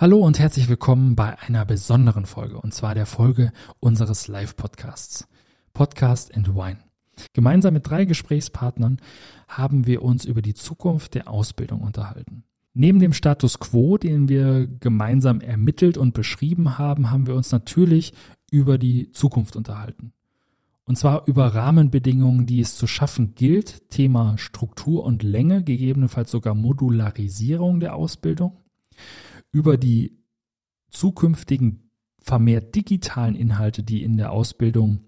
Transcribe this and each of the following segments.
Hallo und herzlich willkommen bei einer besonderen Folge, und zwar der Folge unseres Live-Podcasts. Podcast and Wine. Gemeinsam mit drei Gesprächspartnern haben wir uns über die Zukunft der Ausbildung unterhalten. Neben dem Status quo, den wir gemeinsam ermittelt und beschrieben haben, haben wir uns natürlich über die Zukunft unterhalten. Und zwar über Rahmenbedingungen, die es zu schaffen gilt, Thema Struktur und Länge, gegebenenfalls sogar Modularisierung der Ausbildung über die zukünftigen vermehrt digitalen Inhalte, die in der Ausbildung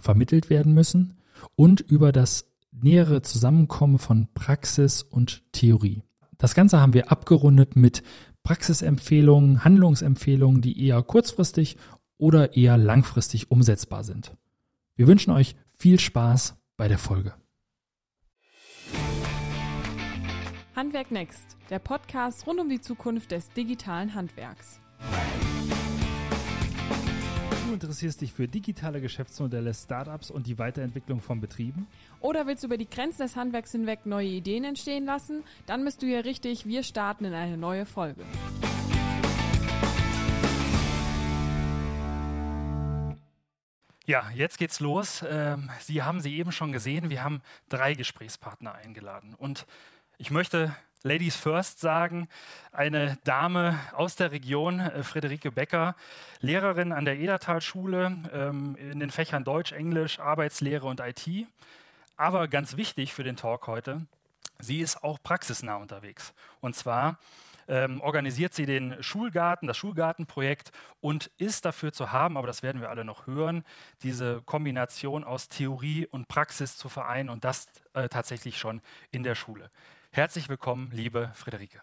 vermittelt werden müssen und über das nähere Zusammenkommen von Praxis und Theorie. Das Ganze haben wir abgerundet mit Praxisempfehlungen, Handlungsempfehlungen, die eher kurzfristig oder eher langfristig umsetzbar sind. Wir wünschen euch viel Spaß bei der Folge. Handwerk Next, der Podcast rund um die Zukunft des digitalen Handwerks. Du interessierst dich für digitale Geschäftsmodelle, Startups und die Weiterentwicklung von Betrieben? Oder willst du über die Grenzen des Handwerks hinweg neue Ideen entstehen lassen? Dann bist du hier richtig. Wir starten in eine neue Folge. Ja, jetzt geht's los. Ähm, sie haben sie eben schon gesehen. Wir haben drei Gesprächspartner eingeladen. Und ich möchte Ladies First sagen, eine Dame aus der Region, äh, Friederike Becker, Lehrerin an der Edertalschule ähm, in den Fächern Deutsch, Englisch, Arbeitslehre und IT. Aber ganz wichtig für den Talk heute, sie ist auch praxisnah unterwegs. Und zwar ähm, organisiert sie den Schulgarten, das Schulgartenprojekt und ist dafür zu haben, aber das werden wir alle noch hören, diese Kombination aus Theorie und Praxis zu vereinen und das äh, tatsächlich schon in der Schule. Herzlich willkommen, liebe Friederike.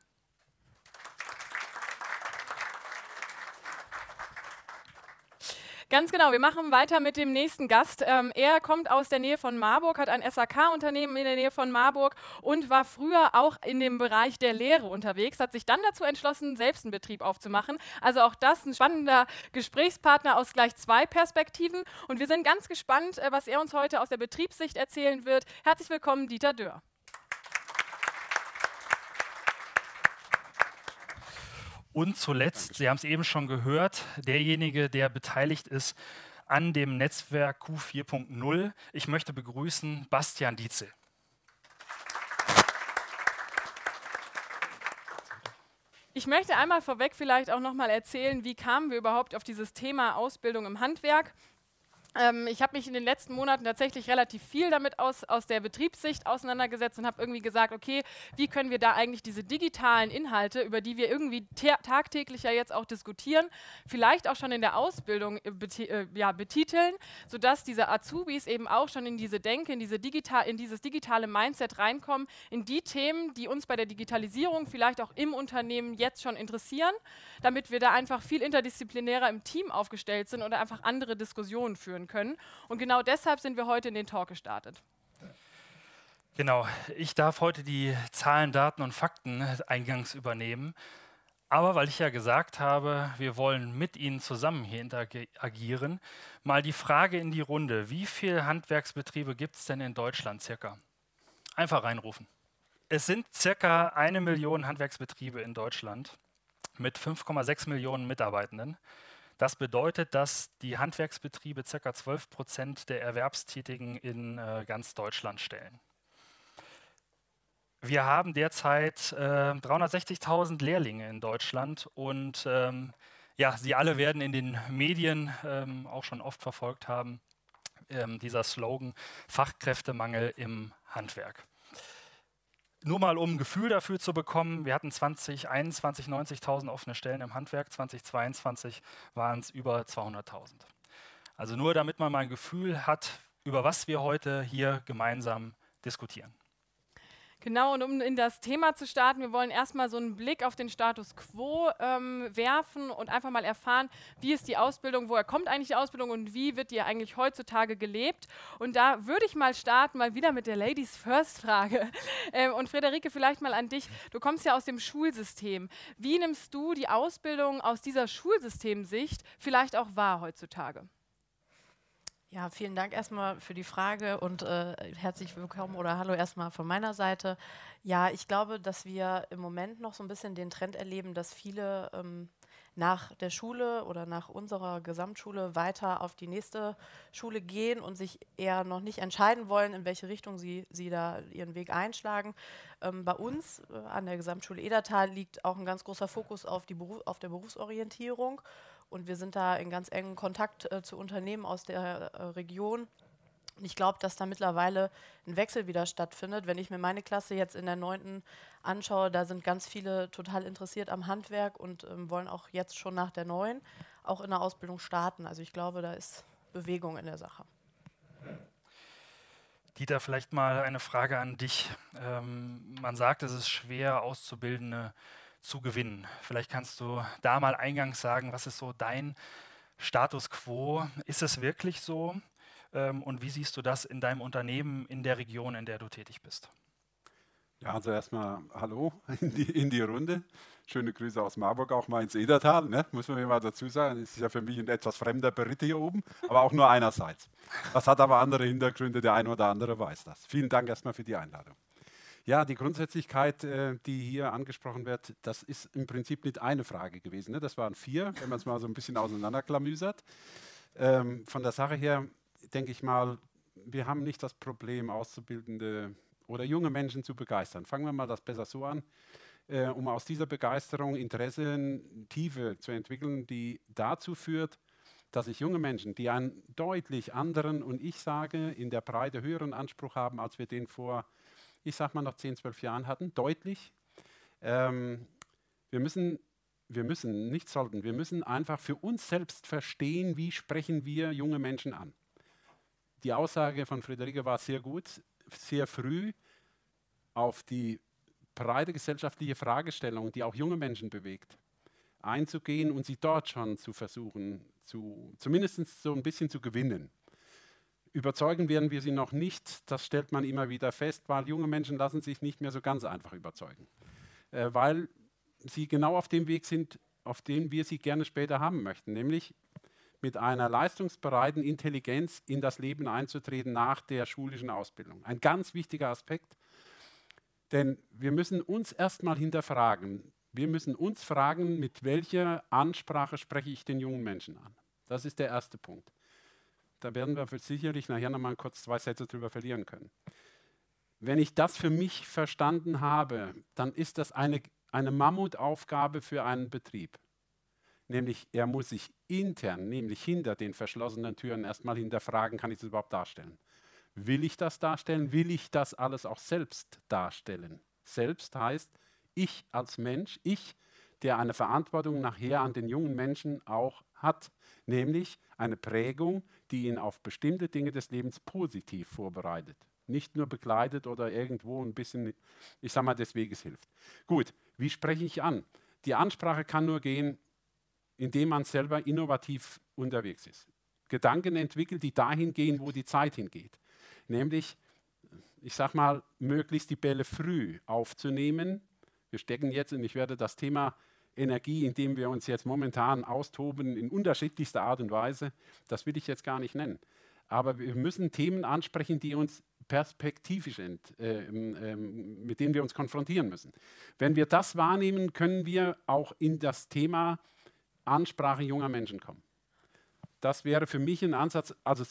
Ganz genau, wir machen weiter mit dem nächsten Gast. Ähm, er kommt aus der Nähe von Marburg, hat ein SAK-Unternehmen in der Nähe von Marburg und war früher auch in dem Bereich der Lehre unterwegs, hat sich dann dazu entschlossen, selbst einen Betrieb aufzumachen. Also auch das ein spannender Gesprächspartner aus gleich zwei Perspektiven. Und wir sind ganz gespannt, äh, was er uns heute aus der Betriebssicht erzählen wird. Herzlich willkommen, Dieter Dörr. Und zuletzt, Sie haben es eben schon gehört, derjenige, der beteiligt ist an dem Netzwerk Q4.0. Ich möchte begrüßen Bastian Dietzel. Ich möchte einmal vorweg vielleicht auch noch mal erzählen, wie kamen wir überhaupt auf dieses Thema Ausbildung im Handwerk. Ähm, ich habe mich in den letzten Monaten tatsächlich relativ viel damit aus, aus der Betriebssicht auseinandergesetzt und habe irgendwie gesagt, okay, wie können wir da eigentlich diese digitalen Inhalte, über die wir irgendwie tagtäglich ja jetzt auch diskutieren, vielleicht auch schon in der Ausbildung äh, äh, ja, betiteln, sodass diese Azubis eben auch schon in diese Denke, in, diese digital, in dieses digitale Mindset reinkommen, in die Themen, die uns bei der Digitalisierung vielleicht auch im Unternehmen jetzt schon interessieren, damit wir da einfach viel interdisziplinärer im Team aufgestellt sind oder einfach andere Diskussionen führen können. Und genau deshalb sind wir heute in den Talk gestartet. Genau, ich darf heute die Zahlen, Daten und Fakten eingangs übernehmen. Aber weil ich ja gesagt habe, wir wollen mit Ihnen zusammen hier interagieren, mal die Frage in die Runde, wie viele Handwerksbetriebe gibt es denn in Deutschland circa? Einfach reinrufen. Es sind circa eine Million Handwerksbetriebe in Deutschland mit 5,6 Millionen Mitarbeitenden. Das bedeutet, dass die Handwerksbetriebe ca. 12 Prozent der Erwerbstätigen in äh, ganz Deutschland stellen. Wir haben derzeit äh, 360.000 Lehrlinge in Deutschland und ähm, ja, sie alle werden in den Medien ähm, auch schon oft verfolgt haben, ähm, dieser Slogan Fachkräftemangel im Handwerk. Nur mal um ein Gefühl dafür zu bekommen, wir hatten 2021 90.000 offene Stellen im Handwerk, 2022 waren es über 200.000. Also nur damit man mal ein Gefühl hat, über was wir heute hier gemeinsam diskutieren. Genau, und um in das Thema zu starten, wir wollen erstmal so einen Blick auf den Status quo ähm, werfen und einfach mal erfahren, wie ist die Ausbildung, woher kommt eigentlich die Ausbildung und wie wird die eigentlich heutzutage gelebt. Und da würde ich mal starten, mal wieder mit der Ladies First Frage. Ähm, und Frederike, vielleicht mal an dich. Du kommst ja aus dem Schulsystem. Wie nimmst du die Ausbildung aus dieser Schulsystemsicht vielleicht auch wahr heutzutage? Ja, vielen Dank erstmal für die Frage und äh, herzlich willkommen oder hallo erstmal von meiner Seite. Ja, ich glaube, dass wir im Moment noch so ein bisschen den Trend erleben, dass viele ähm, nach der Schule oder nach unserer Gesamtschule weiter auf die nächste Schule gehen und sich eher noch nicht entscheiden wollen, in welche Richtung sie, sie da ihren Weg einschlagen. Ähm, bei uns äh, an der Gesamtschule Edertal liegt auch ein ganz großer Fokus auf, die Beruf, auf der Berufsorientierung. Und wir sind da in ganz engem Kontakt äh, zu Unternehmen aus der äh, Region. Und ich glaube, dass da mittlerweile ein Wechsel wieder stattfindet. Wenn ich mir meine Klasse jetzt in der neunten anschaue, da sind ganz viele total interessiert am Handwerk und ähm, wollen auch jetzt schon nach der neuen auch in der Ausbildung starten. Also ich glaube, da ist Bewegung in der Sache. Dieter, vielleicht mal eine Frage an dich. Ähm, man sagt, es ist schwer, Auszubildende zu gewinnen. Vielleicht kannst du da mal eingangs sagen, was ist so dein Status quo? Ist es wirklich so? Ähm, und wie siehst du das in deinem Unternehmen, in der Region, in der du tätig bist? Ja, also erstmal Hallo in die, in die Runde. Schöne Grüße aus Marburg, auch mal ins Edertal, ne? muss man mir mal dazu sagen. Es ist ja für mich ein etwas fremder Beritt hier oben, aber auch nur einerseits. Das hat aber andere Hintergründe, der eine oder andere weiß das. Vielen Dank erstmal für die Einladung. Ja, die Grundsätzlichkeit, äh, die hier angesprochen wird, das ist im Prinzip nicht eine Frage gewesen. Ne? Das waren vier, wenn man es mal so ein bisschen auseinanderklamüsert. Ähm, von der Sache her denke ich mal, wir haben nicht das Problem, Auszubildende oder junge Menschen zu begeistern. Fangen wir mal das besser so an, äh, um aus dieser Begeisterung Interessen, Tiefe zu entwickeln, die dazu führt, dass sich junge Menschen, die einen deutlich anderen und ich sage in der Breite höheren Anspruch haben, als wir den vor ich sag mal, noch 10, 12 Jahren hatten, deutlich. Ähm, wir müssen, wir müssen, nicht sollten, wir müssen einfach für uns selbst verstehen, wie sprechen wir junge Menschen an. Die Aussage von Friederike war sehr gut, sehr früh auf die breite gesellschaftliche Fragestellung, die auch junge Menschen bewegt, einzugehen und sie dort schon zu versuchen, zu, zumindest so ein bisschen zu gewinnen. Überzeugen werden wir sie noch nicht, das stellt man immer wieder fest, weil junge Menschen lassen sich nicht mehr so ganz einfach überzeugen, äh, weil sie genau auf dem Weg sind, auf dem wir sie gerne später haben möchten, nämlich mit einer leistungsbereiten Intelligenz in das Leben einzutreten nach der schulischen Ausbildung. Ein ganz wichtiger Aspekt, denn wir müssen uns erstmal hinterfragen. Wir müssen uns fragen, mit welcher Ansprache spreche ich den jungen Menschen an. Das ist der erste Punkt. Da werden wir sicherlich nachher nochmal kurz zwei Sätze drüber verlieren können. Wenn ich das für mich verstanden habe, dann ist das eine, eine Mammutaufgabe für einen Betrieb. Nämlich, er muss sich intern, nämlich hinter den verschlossenen Türen erstmal hinterfragen, kann ich das überhaupt darstellen? Will ich das darstellen? Will ich das alles auch selbst darstellen? Selbst heißt, ich als Mensch, ich, der eine Verantwortung nachher an den jungen Menschen auch hat, nämlich eine Prägung, die ihn auf bestimmte Dinge des Lebens positiv vorbereitet. Nicht nur begleitet oder irgendwo ein bisschen, ich sage mal, des Weges hilft. Gut, wie spreche ich an? Die Ansprache kann nur gehen, indem man selber innovativ unterwegs ist. Gedanken entwickelt, die dahin gehen, wo die Zeit hingeht. Nämlich, ich sage mal, möglichst die Bälle früh aufzunehmen. Wir stecken jetzt, und ich werde das Thema Energie, in dem wir uns jetzt momentan austoben, in unterschiedlichster Art und Weise, das will ich jetzt gar nicht nennen. Aber wir müssen Themen ansprechen, die uns perspektivisch sind, äh, äh, mit denen wir uns konfrontieren müssen. Wenn wir das wahrnehmen, können wir auch in das Thema Ansprache junger Menschen kommen. Das wäre für mich ein Ansatz, also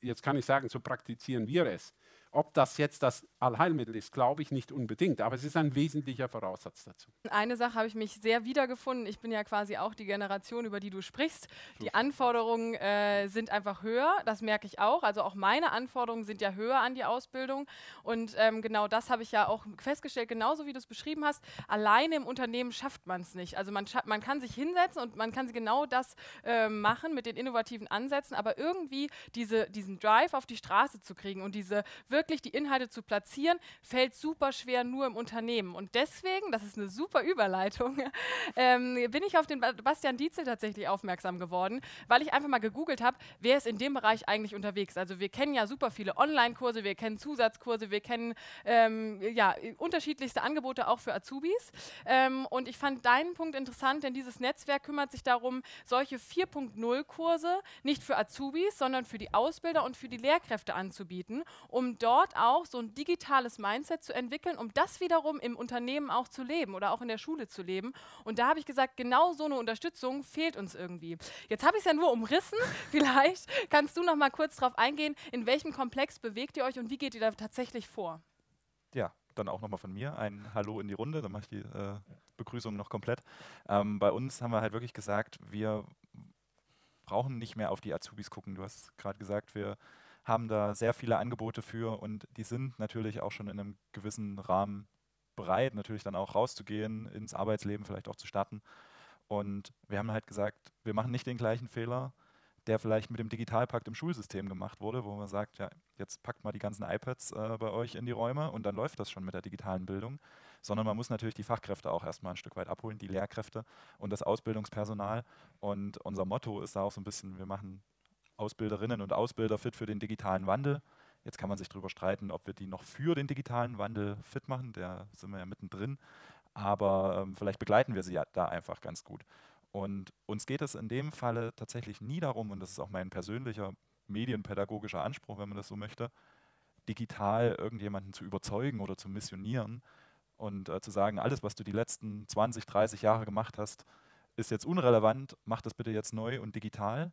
jetzt kann ich sagen, so praktizieren wir es. Ob das jetzt das Allheilmittel ist, glaube ich nicht unbedingt, aber es ist ein wesentlicher Voraussatz dazu. Eine Sache habe ich mich sehr wiedergefunden. Ich bin ja quasi auch die Generation, über die du sprichst. Die Anforderungen äh, sind einfach höher, das merke ich auch. Also auch meine Anforderungen sind ja höher an die Ausbildung. Und ähm, genau das habe ich ja auch festgestellt, genauso wie du es beschrieben hast. Alleine im Unternehmen schafft man es nicht. Also man, man kann sich hinsetzen und man kann genau das äh, machen mit den innovativen Ansätzen, aber irgendwie diese, diesen Drive auf die Straße zu kriegen und diese wirklich wirklich die Inhalte zu platzieren, fällt super schwer nur im Unternehmen. Und deswegen, das ist eine super Überleitung, ähm, bin ich auf den Bastian Dietzel tatsächlich aufmerksam geworden, weil ich einfach mal gegoogelt habe, wer ist in dem Bereich eigentlich unterwegs. Also wir kennen ja super viele Online-Kurse, wir kennen Zusatzkurse, wir kennen ähm, ja, unterschiedlichste Angebote auch für Azubis. Ähm, und ich fand deinen Punkt interessant, denn dieses Netzwerk kümmert sich darum, solche 4.0-Kurse nicht für Azubis, sondern für die Ausbilder und für die Lehrkräfte anzubieten, um dort auch so ein digitales Mindset zu entwickeln, um das wiederum im Unternehmen auch zu leben oder auch in der Schule zu leben. Und da habe ich gesagt, genau so eine Unterstützung fehlt uns irgendwie. Jetzt habe ich es ja nur umrissen. Vielleicht kannst du noch mal kurz darauf eingehen, in welchem Komplex bewegt ihr euch und wie geht ihr da tatsächlich vor? Ja, dann auch nochmal von mir ein Hallo in die Runde, dann mache ich die äh, Begrüßung noch komplett. Ähm, bei uns haben wir halt wirklich gesagt, wir brauchen nicht mehr auf die Azubis gucken. Du hast gerade gesagt, wir haben da sehr viele Angebote für und die sind natürlich auch schon in einem gewissen Rahmen bereit, natürlich dann auch rauszugehen, ins Arbeitsleben vielleicht auch zu starten. Und wir haben halt gesagt, wir machen nicht den gleichen Fehler, der vielleicht mit dem Digitalpakt im Schulsystem gemacht wurde, wo man sagt, ja, jetzt packt mal die ganzen iPads äh, bei euch in die Räume und dann läuft das schon mit der digitalen Bildung, sondern man muss natürlich die Fachkräfte auch erstmal ein Stück weit abholen, die Lehrkräfte und das Ausbildungspersonal. Und unser Motto ist da auch so ein bisschen, wir machen Ausbilderinnen und Ausbilder fit für den digitalen Wandel. Jetzt kann man sich darüber streiten, ob wir die noch für den digitalen Wandel fit machen, da sind wir ja mittendrin, aber ähm, vielleicht begleiten wir sie ja da einfach ganz gut. Und uns geht es in dem Falle tatsächlich nie darum, und das ist auch mein persönlicher medienpädagogischer Anspruch, wenn man das so möchte, digital irgendjemanden zu überzeugen oder zu missionieren und äh, zu sagen, alles, was du die letzten 20, 30 Jahre gemacht hast, ist jetzt unrelevant, mach das bitte jetzt neu und digital.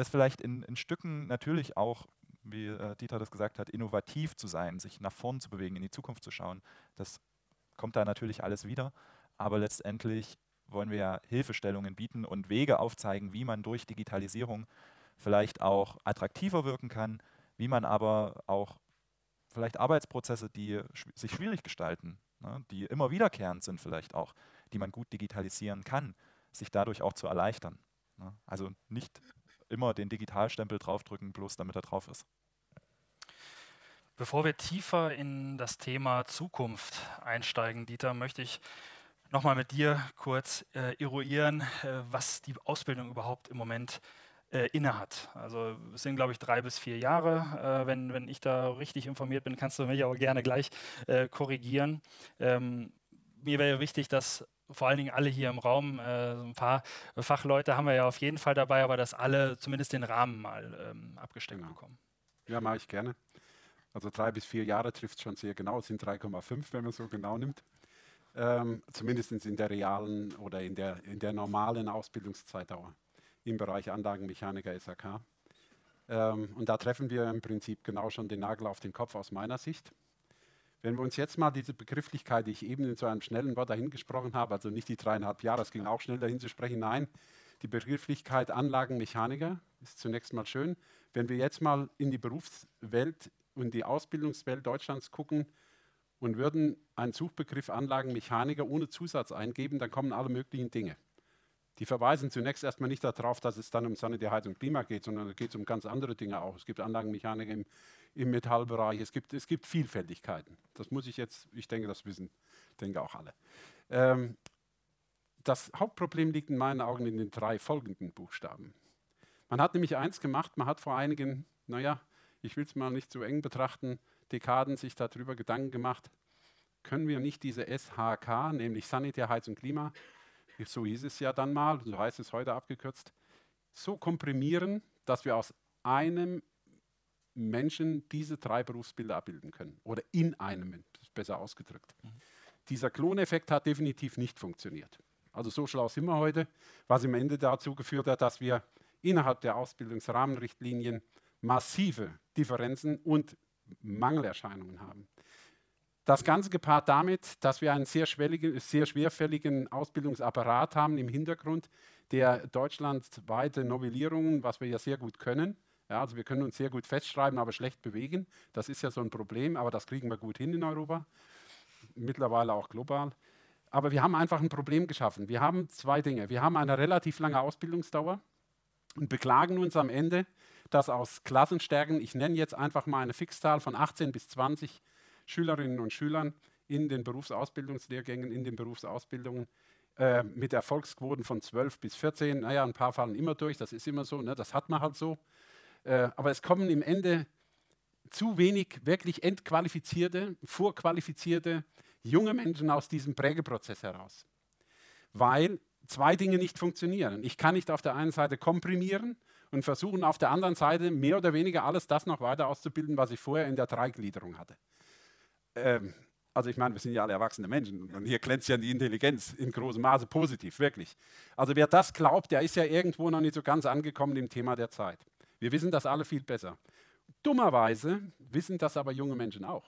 Das vielleicht in, in Stücken natürlich auch, wie äh, Dieter das gesagt hat, innovativ zu sein, sich nach vorn zu bewegen, in die Zukunft zu schauen, das kommt da natürlich alles wieder. Aber letztendlich wollen wir ja Hilfestellungen bieten und Wege aufzeigen, wie man durch Digitalisierung vielleicht auch attraktiver wirken kann, wie man aber auch vielleicht Arbeitsprozesse, die sich schwierig gestalten, ne, die immer wiederkehrend sind vielleicht auch, die man gut digitalisieren kann, sich dadurch auch zu erleichtern. Ne. Also nicht immer den Digitalstempel draufdrücken, bloß damit er drauf ist. Bevor wir tiefer in das Thema Zukunft einsteigen, Dieter, möchte ich nochmal mit dir kurz äh, eruieren, äh, was die Ausbildung überhaupt im Moment äh, innehat. Also es sind, glaube ich, drei bis vier Jahre. Äh, wenn, wenn ich da richtig informiert bin, kannst du mich aber gerne gleich äh, korrigieren. Ähm, mir wäre wichtig, dass vor allen Dingen alle hier im Raum, äh, ein paar Fachleute haben wir ja auf jeden Fall dabei, aber dass alle zumindest den Rahmen mal ähm, abgesteckt genau. bekommen. Ja, mache ich gerne. Also drei bis vier Jahre trifft schon sehr genau, es sind 3,5, wenn man so genau nimmt ähm, zumindest in der realen oder in der, in der normalen Ausbildungszeitdauer im Bereich Anlagenmechaniker SAK. Ähm, und da treffen wir im Prinzip genau schon den Nagel auf den Kopf aus meiner Sicht. Wenn wir uns jetzt mal diese Begrifflichkeit, die ich eben in so einem schnellen Wort dahin gesprochen habe, also nicht die dreieinhalb Jahre, das ging auch schnell dahin zu sprechen, nein, die Begrifflichkeit Anlagenmechaniker ist zunächst mal schön. Wenn wir jetzt mal in die Berufswelt und die Ausbildungswelt Deutschlands gucken, und würden einen Suchbegriff Anlagenmechaniker ohne Zusatz eingeben, dann kommen alle möglichen Dinge. Die verweisen zunächst erstmal nicht darauf, dass es dann um Sanitär, Heizung, Klima geht, sondern es geht um ganz andere Dinge auch. Es gibt Anlagenmechaniker im, im Metallbereich, es gibt, es gibt Vielfältigkeiten. Das muss ich jetzt, ich denke, das wissen, denke auch alle. Ähm, das Hauptproblem liegt in meinen Augen in den drei folgenden Buchstaben. Man hat nämlich eins gemacht, man hat vor einigen, naja, ich will es mal nicht zu eng betrachten, Dekaden sich darüber Gedanken gemacht, können wir nicht diese SHK, nämlich Sanitär, Heizung, Klima, so hieß es ja dann mal, so heißt es heute abgekürzt, so komprimieren, dass wir aus einem Menschen diese drei Berufsbilder abbilden können. Oder in einem, besser ausgedrückt. Mhm. Dieser Kloneffekt hat definitiv nicht funktioniert. Also so schlau sind wir heute, was im Ende dazu geführt hat, dass wir innerhalb der Ausbildungsrahmenrichtlinien massive Differenzen und Mangelerscheinungen haben. Das Ganze gepaart damit, dass wir einen sehr, sehr schwerfälligen Ausbildungsapparat haben im Hintergrund, der deutschlandweite Novellierungen, was wir ja sehr gut können, ja, also wir können uns sehr gut festschreiben, aber schlecht bewegen. Das ist ja so ein Problem, aber das kriegen wir gut hin in Europa, mittlerweile auch global. Aber wir haben einfach ein Problem geschaffen. Wir haben zwei Dinge. Wir haben eine relativ lange Ausbildungsdauer und beklagen uns am Ende, dass aus Klassenstärken, ich nenne jetzt einfach mal eine Fixzahl von 18 bis 20 Schülerinnen und Schülern in den Berufsausbildungslehrgängen, in den Berufsausbildungen, äh, mit Erfolgsquoten von 12 bis 14. Naja, ein paar fallen immer durch, das ist immer so, ne? das hat man halt so. Äh, aber es kommen im Ende zu wenig wirklich entqualifizierte, vorqualifizierte junge Menschen aus diesem Prägeprozess heraus. Weil zwei Dinge nicht funktionieren. Ich kann nicht auf der einen Seite komprimieren und versuchen auf der anderen Seite mehr oder weniger alles das noch weiter auszubilden, was ich vorher in der Dreigliederung hatte. Ähm, also ich meine, wir sind ja alle erwachsene Menschen und hier glänzt ja die Intelligenz in großem Maße positiv, wirklich. Also wer das glaubt, der ist ja irgendwo noch nicht so ganz angekommen im Thema der Zeit. Wir wissen das alle viel besser. Dummerweise wissen das aber junge Menschen auch.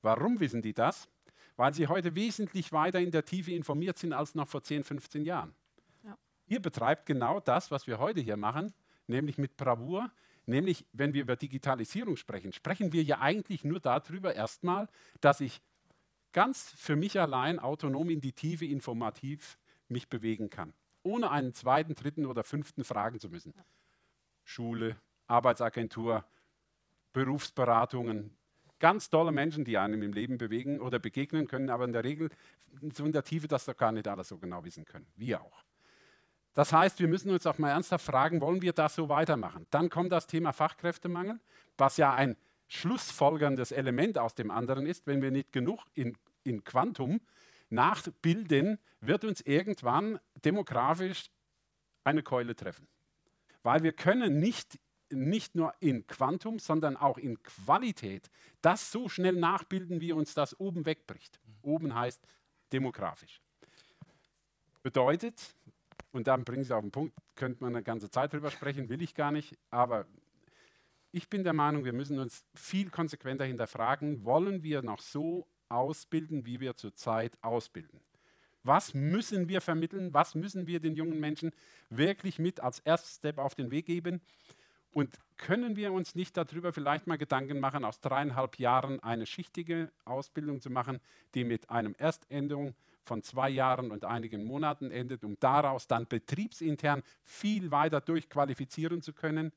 Warum wissen die das? Weil sie heute wesentlich weiter in der Tiefe informiert sind als noch vor 10, 15 Jahren. Ja. Ihr betreibt genau das, was wir heute hier machen, nämlich mit Bravour. Nämlich, wenn wir über Digitalisierung sprechen, sprechen wir ja eigentlich nur darüber erstmal, dass ich ganz für mich allein autonom in die Tiefe informativ mich bewegen kann, ohne einen zweiten, dritten oder fünften fragen zu müssen. Schule, Arbeitsagentur, Berufsberatungen, ganz tolle Menschen, die einem im Leben bewegen oder begegnen können, aber in der Regel so in der Tiefe, dass wir gar nicht alles so genau wissen können. Wir auch. Das heißt, wir müssen uns auch mal ernsthaft fragen, wollen wir das so weitermachen? Dann kommt das Thema Fachkräftemangel, was ja ein schlussfolgerndes Element aus dem anderen ist. Wenn wir nicht genug in, in Quantum nachbilden, wird uns irgendwann demografisch eine Keule treffen. Weil wir können nicht nicht nur in Quantum, sondern auch in Qualität das so schnell nachbilden, wie uns das oben wegbricht. Oben heißt demografisch. Bedeutet, und dann bringen Sie auf den Punkt, könnte man eine ganze Zeit drüber sprechen, will ich gar nicht, aber ich bin der Meinung, wir müssen uns viel konsequenter hinterfragen, wollen wir noch so ausbilden, wie wir zurzeit ausbilden? Was müssen wir vermitteln? Was müssen wir den jungen Menschen wirklich mit als Erst Step auf den Weg geben? Und können wir uns nicht darüber vielleicht mal Gedanken machen, aus dreieinhalb Jahren eine schichtige Ausbildung zu machen, die mit einem Erstendung von zwei Jahren und einigen Monaten endet, um daraus dann betriebsintern viel weiter durchqualifizieren zu können,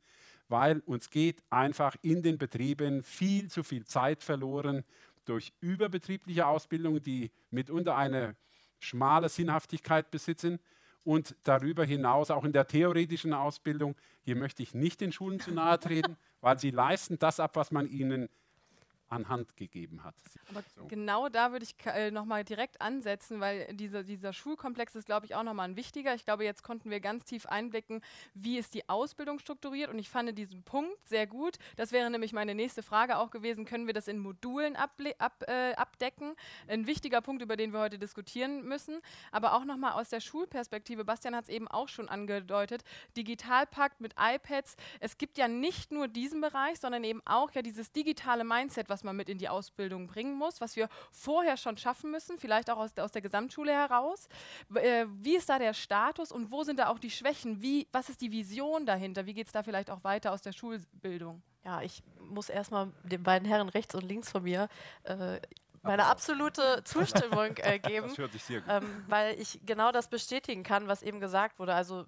weil uns geht einfach in den Betrieben viel zu viel Zeit verloren durch überbetriebliche Ausbildung, die mitunter eine schmale Sinnhaftigkeit besitzen und darüber hinaus auch in der theoretischen Ausbildung. Hier möchte ich nicht den Schulen zu nahe treten, weil sie leisten das ab, was man ihnen an Hand gegeben hat. Aber so. genau da würde ich äh, nochmal direkt ansetzen, weil diese, dieser Schulkomplex ist, glaube ich, auch nochmal ein wichtiger. Ich glaube, jetzt konnten wir ganz tief einblicken, wie ist die Ausbildung strukturiert und ich fand diesen Punkt sehr gut. Das wäre nämlich meine nächste Frage auch gewesen, können wir das in Modulen ab, äh, abdecken? Ein wichtiger Punkt, über den wir heute diskutieren müssen. Aber auch nochmal aus der Schulperspektive, Bastian hat es eben auch schon angedeutet, Digitalpakt mit iPads. Es gibt ja nicht nur diesen Bereich, sondern eben auch ja dieses digitale Mindset, was man mit in die Ausbildung bringen muss, was wir vorher schon schaffen müssen, vielleicht auch aus, der, aus der Gesamtschule heraus. Äh, wie ist da der Status und wo sind da auch die Schwächen? Wie, was ist die Vision dahinter? Wie geht es da vielleicht auch weiter aus der Schulbildung? Ja, ich muss erstmal den beiden Herren rechts und links von mir äh, meine absolute Zustimmung äh, geben, das hört sich sehr gut. Ähm, weil ich genau das bestätigen kann, was eben gesagt wurde. Also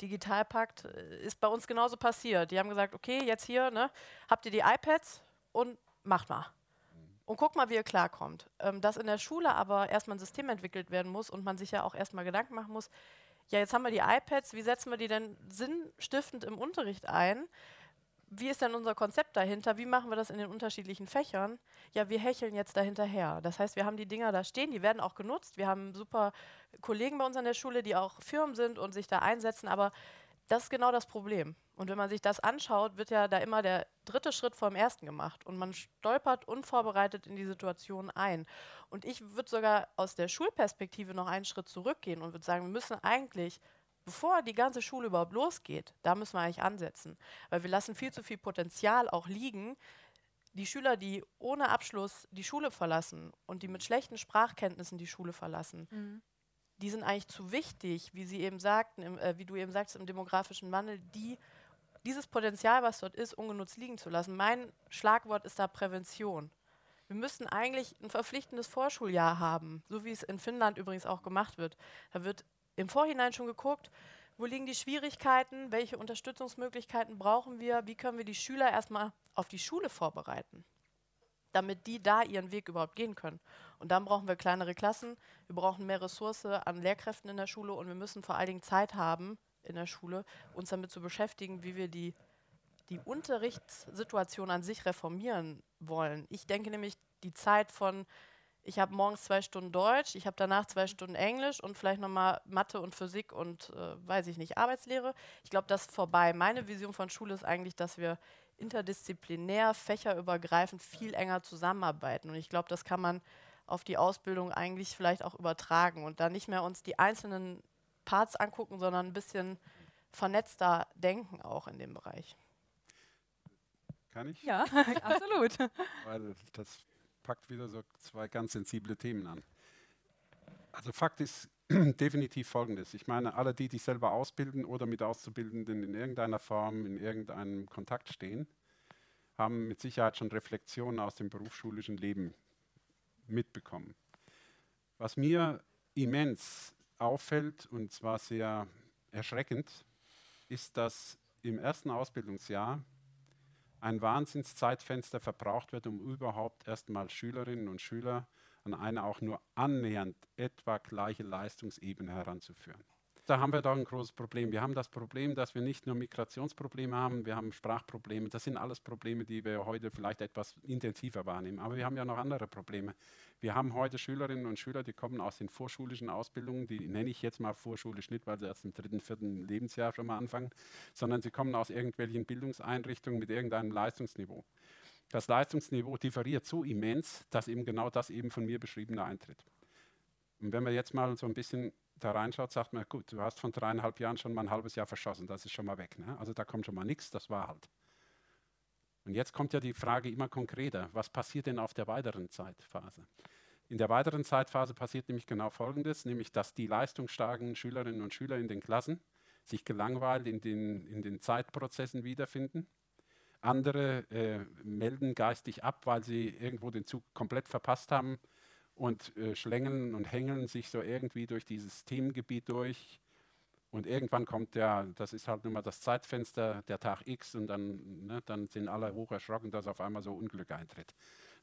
Digitalpakt äh, ist bei uns genauso passiert. Die haben gesagt, okay, jetzt hier, ne, habt ihr die iPads und macht mal. Und guck mal, wie ihr klarkommt. Ähm, dass in der Schule aber erstmal ein System entwickelt werden muss und man sich ja auch erstmal Gedanken machen muss, ja, jetzt haben wir die iPads, wie setzen wir die denn sinnstiftend im Unterricht ein? Wie ist denn unser Konzept dahinter? Wie machen wir das in den unterschiedlichen Fächern? Ja, wir hecheln jetzt dahinterher. Das heißt, wir haben die Dinger da stehen, die werden auch genutzt. Wir haben super Kollegen bei uns an der Schule, die auch Firmen sind und sich da einsetzen, aber das ist genau das Problem. Und wenn man sich das anschaut, wird ja da immer der dritte Schritt vor dem ersten gemacht. Und man stolpert unvorbereitet in die Situation ein. Und ich würde sogar aus der Schulperspektive noch einen Schritt zurückgehen und würde sagen, wir müssen eigentlich, bevor die ganze Schule überhaupt losgeht, da müssen wir eigentlich ansetzen. Weil wir lassen viel zu viel Potenzial auch liegen. Die Schüler, die ohne Abschluss die Schule verlassen und die mit schlechten Sprachkenntnissen die Schule verlassen, mhm die sind eigentlich zu wichtig, wie Sie eben sagten, im, äh, wie du eben sagst, im demografischen Wandel, die, dieses Potenzial, was dort ist, ungenutzt liegen zu lassen. Mein Schlagwort ist da Prävention. Wir müssten eigentlich ein verpflichtendes Vorschuljahr haben, so wie es in Finnland übrigens auch gemacht wird. Da wird im Vorhinein schon geguckt, Wo liegen die Schwierigkeiten? Welche Unterstützungsmöglichkeiten brauchen wir? Wie können wir die Schüler erstmal auf die Schule vorbereiten, damit die da ihren Weg überhaupt gehen können? Und dann brauchen wir kleinere Klassen, wir brauchen mehr Ressource an Lehrkräften in der Schule und wir müssen vor allen Dingen Zeit haben in der Schule, uns damit zu beschäftigen, wie wir die, die Unterrichtssituation an sich reformieren wollen. Ich denke nämlich, die Zeit von ich habe morgens zwei Stunden Deutsch, ich habe danach zwei Stunden Englisch und vielleicht nochmal Mathe und Physik und, äh, weiß ich nicht, Arbeitslehre. Ich glaube, das ist vorbei. Meine Vision von Schule ist eigentlich, dass wir interdisziplinär, fächerübergreifend viel enger zusammenarbeiten. Und ich glaube, das kann man auf die Ausbildung eigentlich vielleicht auch übertragen und da nicht mehr uns die einzelnen Parts angucken, sondern ein bisschen vernetzter denken auch in dem Bereich. Kann ich? Ja, absolut. Weil das packt wieder so zwei ganz sensible Themen an. Also Fakt ist definitiv folgendes. Ich meine, alle die, die selber ausbilden oder mit Auszubildenden in irgendeiner Form, in irgendeinem Kontakt stehen, haben mit Sicherheit schon Reflexionen aus dem berufsschulischen Leben mitbekommen. Was mir immens auffällt, und zwar sehr erschreckend, ist, dass im ersten Ausbildungsjahr ein Wahnsinnszeitfenster verbraucht wird, um überhaupt erstmal Schülerinnen und Schüler an eine auch nur annähernd etwa gleiche Leistungsebene heranzuführen da haben wir doch ein großes Problem. Wir haben das Problem, dass wir nicht nur Migrationsprobleme haben, wir haben Sprachprobleme. Das sind alles Probleme, die wir heute vielleicht etwas intensiver wahrnehmen. Aber wir haben ja noch andere Probleme. Wir haben heute Schülerinnen und Schüler, die kommen aus den vorschulischen Ausbildungen, die nenne ich jetzt mal vorschulisch nicht, weil sie erst im dritten, vierten Lebensjahr schon mal anfangen, sondern sie kommen aus irgendwelchen Bildungseinrichtungen mit irgendeinem Leistungsniveau. Das Leistungsniveau differiert so immens, dass eben genau das eben von mir beschriebene eintritt. Und wenn wir jetzt mal so ein bisschen da reinschaut, sagt man, gut, du hast von dreieinhalb Jahren schon mal ein halbes Jahr verschossen, das ist schon mal weg. Ne? Also da kommt schon mal nichts, das war halt. Und jetzt kommt ja die Frage immer konkreter, was passiert denn auf der weiteren Zeitphase? In der weiteren Zeitphase passiert nämlich genau Folgendes, nämlich dass die leistungsstarken Schülerinnen und Schüler in den Klassen sich gelangweilt in den, in den Zeitprozessen wiederfinden. Andere äh, melden geistig ab, weil sie irgendwo den Zug komplett verpasst haben und äh, schlängeln und hängeln sich so irgendwie durch dieses Themengebiet durch. Und irgendwann kommt der, das ist halt nun mal das Zeitfenster, der Tag X, und dann, ne, dann sind alle hoch erschrocken, dass auf einmal so Unglück eintritt.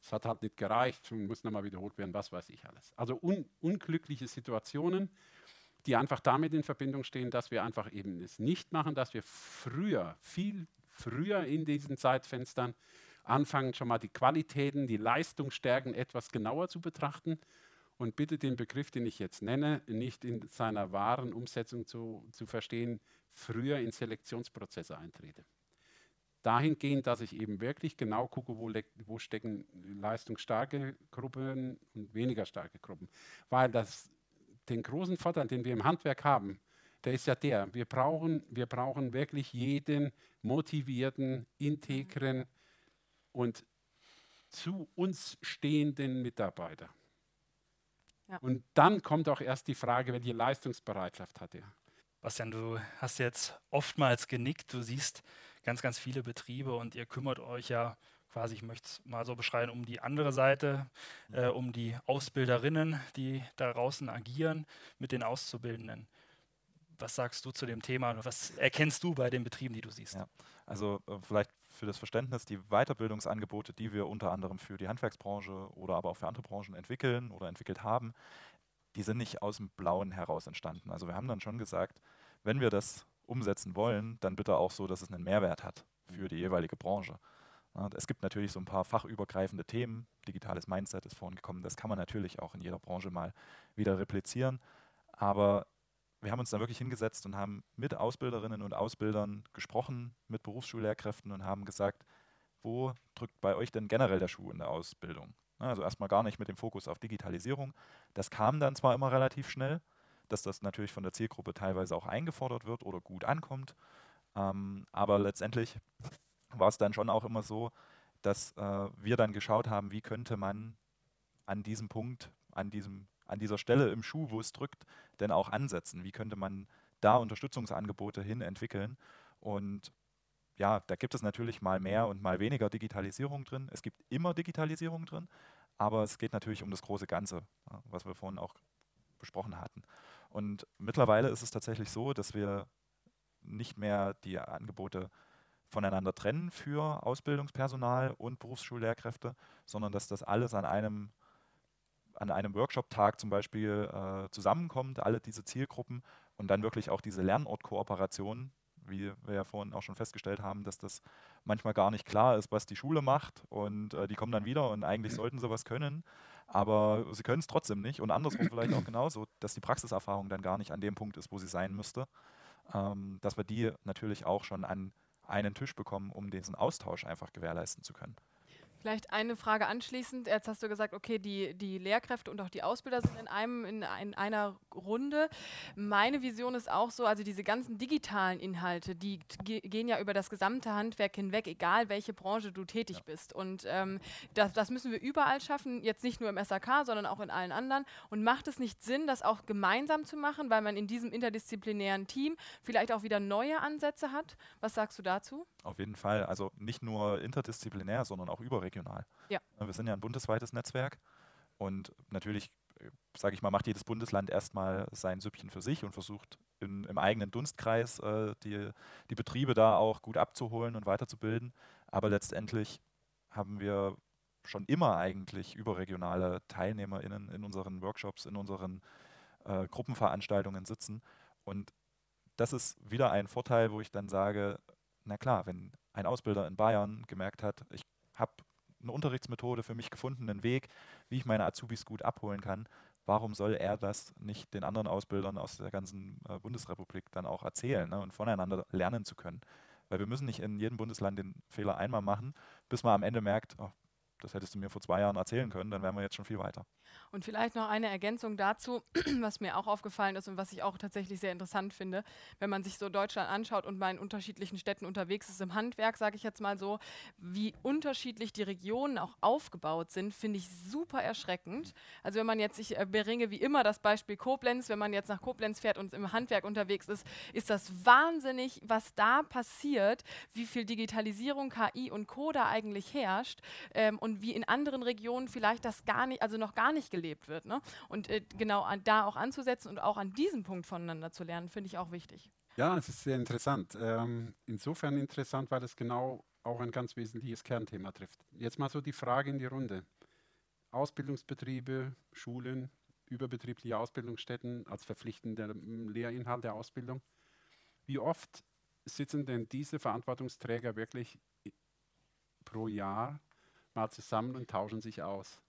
Es hat halt nicht gereicht und muss nochmal wiederholt werden, was weiß ich alles. Also un unglückliche Situationen, die einfach damit in Verbindung stehen, dass wir einfach eben es nicht machen, dass wir früher, viel früher in diesen Zeitfenstern anfangen, schon mal die Qualitäten, die Leistungsstärken etwas genauer zu betrachten und bitte den Begriff, den ich jetzt nenne, nicht in seiner wahren Umsetzung zu, zu verstehen, früher in Selektionsprozesse eintrete. Dahingehend, dass ich eben wirklich genau gucke, wo, wo stecken leistungsstarke Gruppen und weniger starke Gruppen. Weil das, den großen Vorteil, den wir im Handwerk haben, der ist ja der, wir brauchen, wir brauchen wirklich jeden motivierten, integren, und zu uns stehenden Mitarbeiter. Ja. Und dann kommt auch erst die Frage, welche Leistungsbereitschaft hat er. Bastian, du hast jetzt oftmals genickt, du siehst ganz, ganz viele Betriebe und ihr kümmert euch ja quasi, ich möchte es mal so beschreiben, um die andere Seite, äh, um die Ausbilderinnen, die da draußen agieren mit den Auszubildenden. Was sagst du zu dem Thema? Was erkennst du bei den Betrieben, die du siehst? Ja, also äh, vielleicht für das Verständnis, die Weiterbildungsangebote, die wir unter anderem für die Handwerksbranche oder aber auch für andere Branchen entwickeln oder entwickelt haben, die sind nicht aus dem Blauen heraus entstanden. Also wir haben dann schon gesagt, wenn wir das umsetzen wollen, dann bitte auch so, dass es einen Mehrwert hat für die jeweilige Branche. Ja, es gibt natürlich so ein paar fachübergreifende Themen. Digitales Mindset ist vorhin gekommen. Das kann man natürlich auch in jeder Branche mal wieder replizieren. Aber wir haben uns da wirklich hingesetzt und haben mit Ausbilderinnen und Ausbildern gesprochen, mit Berufsschullehrkräften und haben gesagt, wo drückt bei euch denn generell der Schuh in der Ausbildung? Also erstmal gar nicht mit dem Fokus auf Digitalisierung. Das kam dann zwar immer relativ schnell, dass das natürlich von der Zielgruppe teilweise auch eingefordert wird oder gut ankommt, ähm, aber letztendlich war es dann schon auch immer so, dass äh, wir dann geschaut haben, wie könnte man an diesem Punkt, an diesem an dieser Stelle im Schuh, wo es drückt, denn auch ansetzen? Wie könnte man da Unterstützungsangebote hin entwickeln? Und ja, da gibt es natürlich mal mehr und mal weniger Digitalisierung drin. Es gibt immer Digitalisierung drin, aber es geht natürlich um das große Ganze, was wir vorhin auch besprochen hatten. Und mittlerweile ist es tatsächlich so, dass wir nicht mehr die Angebote voneinander trennen für Ausbildungspersonal und Berufsschullehrkräfte, sondern dass das alles an einem, an einem Workshop-Tag zum Beispiel äh, zusammenkommt, alle diese Zielgruppen und dann wirklich auch diese Lernortkooperation, wie wir ja vorhin auch schon festgestellt haben, dass das manchmal gar nicht klar ist, was die Schule macht und äh, die kommen dann wieder und eigentlich sollten sie was können, aber sie können es trotzdem nicht und andersrum vielleicht auch genauso, dass die Praxiserfahrung dann gar nicht an dem Punkt ist, wo sie sein müsste, ähm, dass wir die natürlich auch schon an einen Tisch bekommen, um diesen Austausch einfach gewährleisten zu können. Vielleicht eine Frage anschließend. Jetzt hast du gesagt, okay, die, die Lehrkräfte und auch die Ausbilder sind in, einem, in, in einer Runde. Meine Vision ist auch so, also diese ganzen digitalen Inhalte, die gehen ja über das gesamte Handwerk hinweg, egal welche Branche du tätig ja. bist. Und ähm, das, das müssen wir überall schaffen, jetzt nicht nur im SAK, sondern auch in allen anderen. Und macht es nicht Sinn, das auch gemeinsam zu machen, weil man in diesem interdisziplinären Team vielleicht auch wieder neue Ansätze hat? Was sagst du dazu? Auf jeden Fall. Also nicht nur interdisziplinär, sondern auch überregional. Ja. Wir sind ja ein bundesweites Netzwerk und natürlich, sage ich mal, macht jedes Bundesland erstmal sein Süppchen für sich und versucht in, im eigenen Dunstkreis äh, die, die Betriebe da auch gut abzuholen und weiterzubilden. Aber letztendlich haben wir schon immer eigentlich überregionale TeilnehmerInnen in unseren Workshops, in unseren äh, Gruppenveranstaltungen sitzen. Und das ist wieder ein Vorteil, wo ich dann sage, na klar, wenn ein Ausbilder in Bayern gemerkt hat, ich habe eine Unterrichtsmethode für mich gefunden, einen Weg, wie ich meine Azubis gut abholen kann, warum soll er das nicht den anderen Ausbildern aus der ganzen äh, Bundesrepublik dann auch erzählen ne, und voneinander lernen zu können? Weil wir müssen nicht in jedem Bundesland den Fehler einmal machen, bis man am Ende merkt, oh, das hättest du mir vor zwei Jahren erzählen können, dann wären wir jetzt schon viel weiter. Und vielleicht noch eine Ergänzung dazu, was mir auch aufgefallen ist und was ich auch tatsächlich sehr interessant finde, wenn man sich so Deutschland anschaut und mal in unterschiedlichen Städten unterwegs ist im Handwerk, sage ich jetzt mal so, wie unterschiedlich die Regionen auch aufgebaut sind, finde ich super erschreckend. Also wenn man jetzt, ich äh, beringe wie immer das Beispiel Koblenz, wenn man jetzt nach Koblenz fährt und im Handwerk unterwegs ist, ist das wahnsinnig, was da passiert, wie viel Digitalisierung, KI und Co. da eigentlich herrscht ähm, und wie in anderen Regionen vielleicht das gar nicht, also noch gar nicht gelebt wird. Ne? Und äh, genau an, da auch anzusetzen und auch an diesem Punkt voneinander zu lernen, finde ich auch wichtig. Ja, es ist sehr interessant. Ähm, insofern interessant, weil es genau auch ein ganz wesentliches Kernthema trifft. Jetzt mal so die Frage in die Runde. Ausbildungsbetriebe, Schulen, überbetriebliche Ausbildungsstätten als verpflichtender Lehrinhalt der Ausbildung. Wie oft sitzen denn diese Verantwortungsträger wirklich pro Jahr mal zusammen und tauschen sich aus?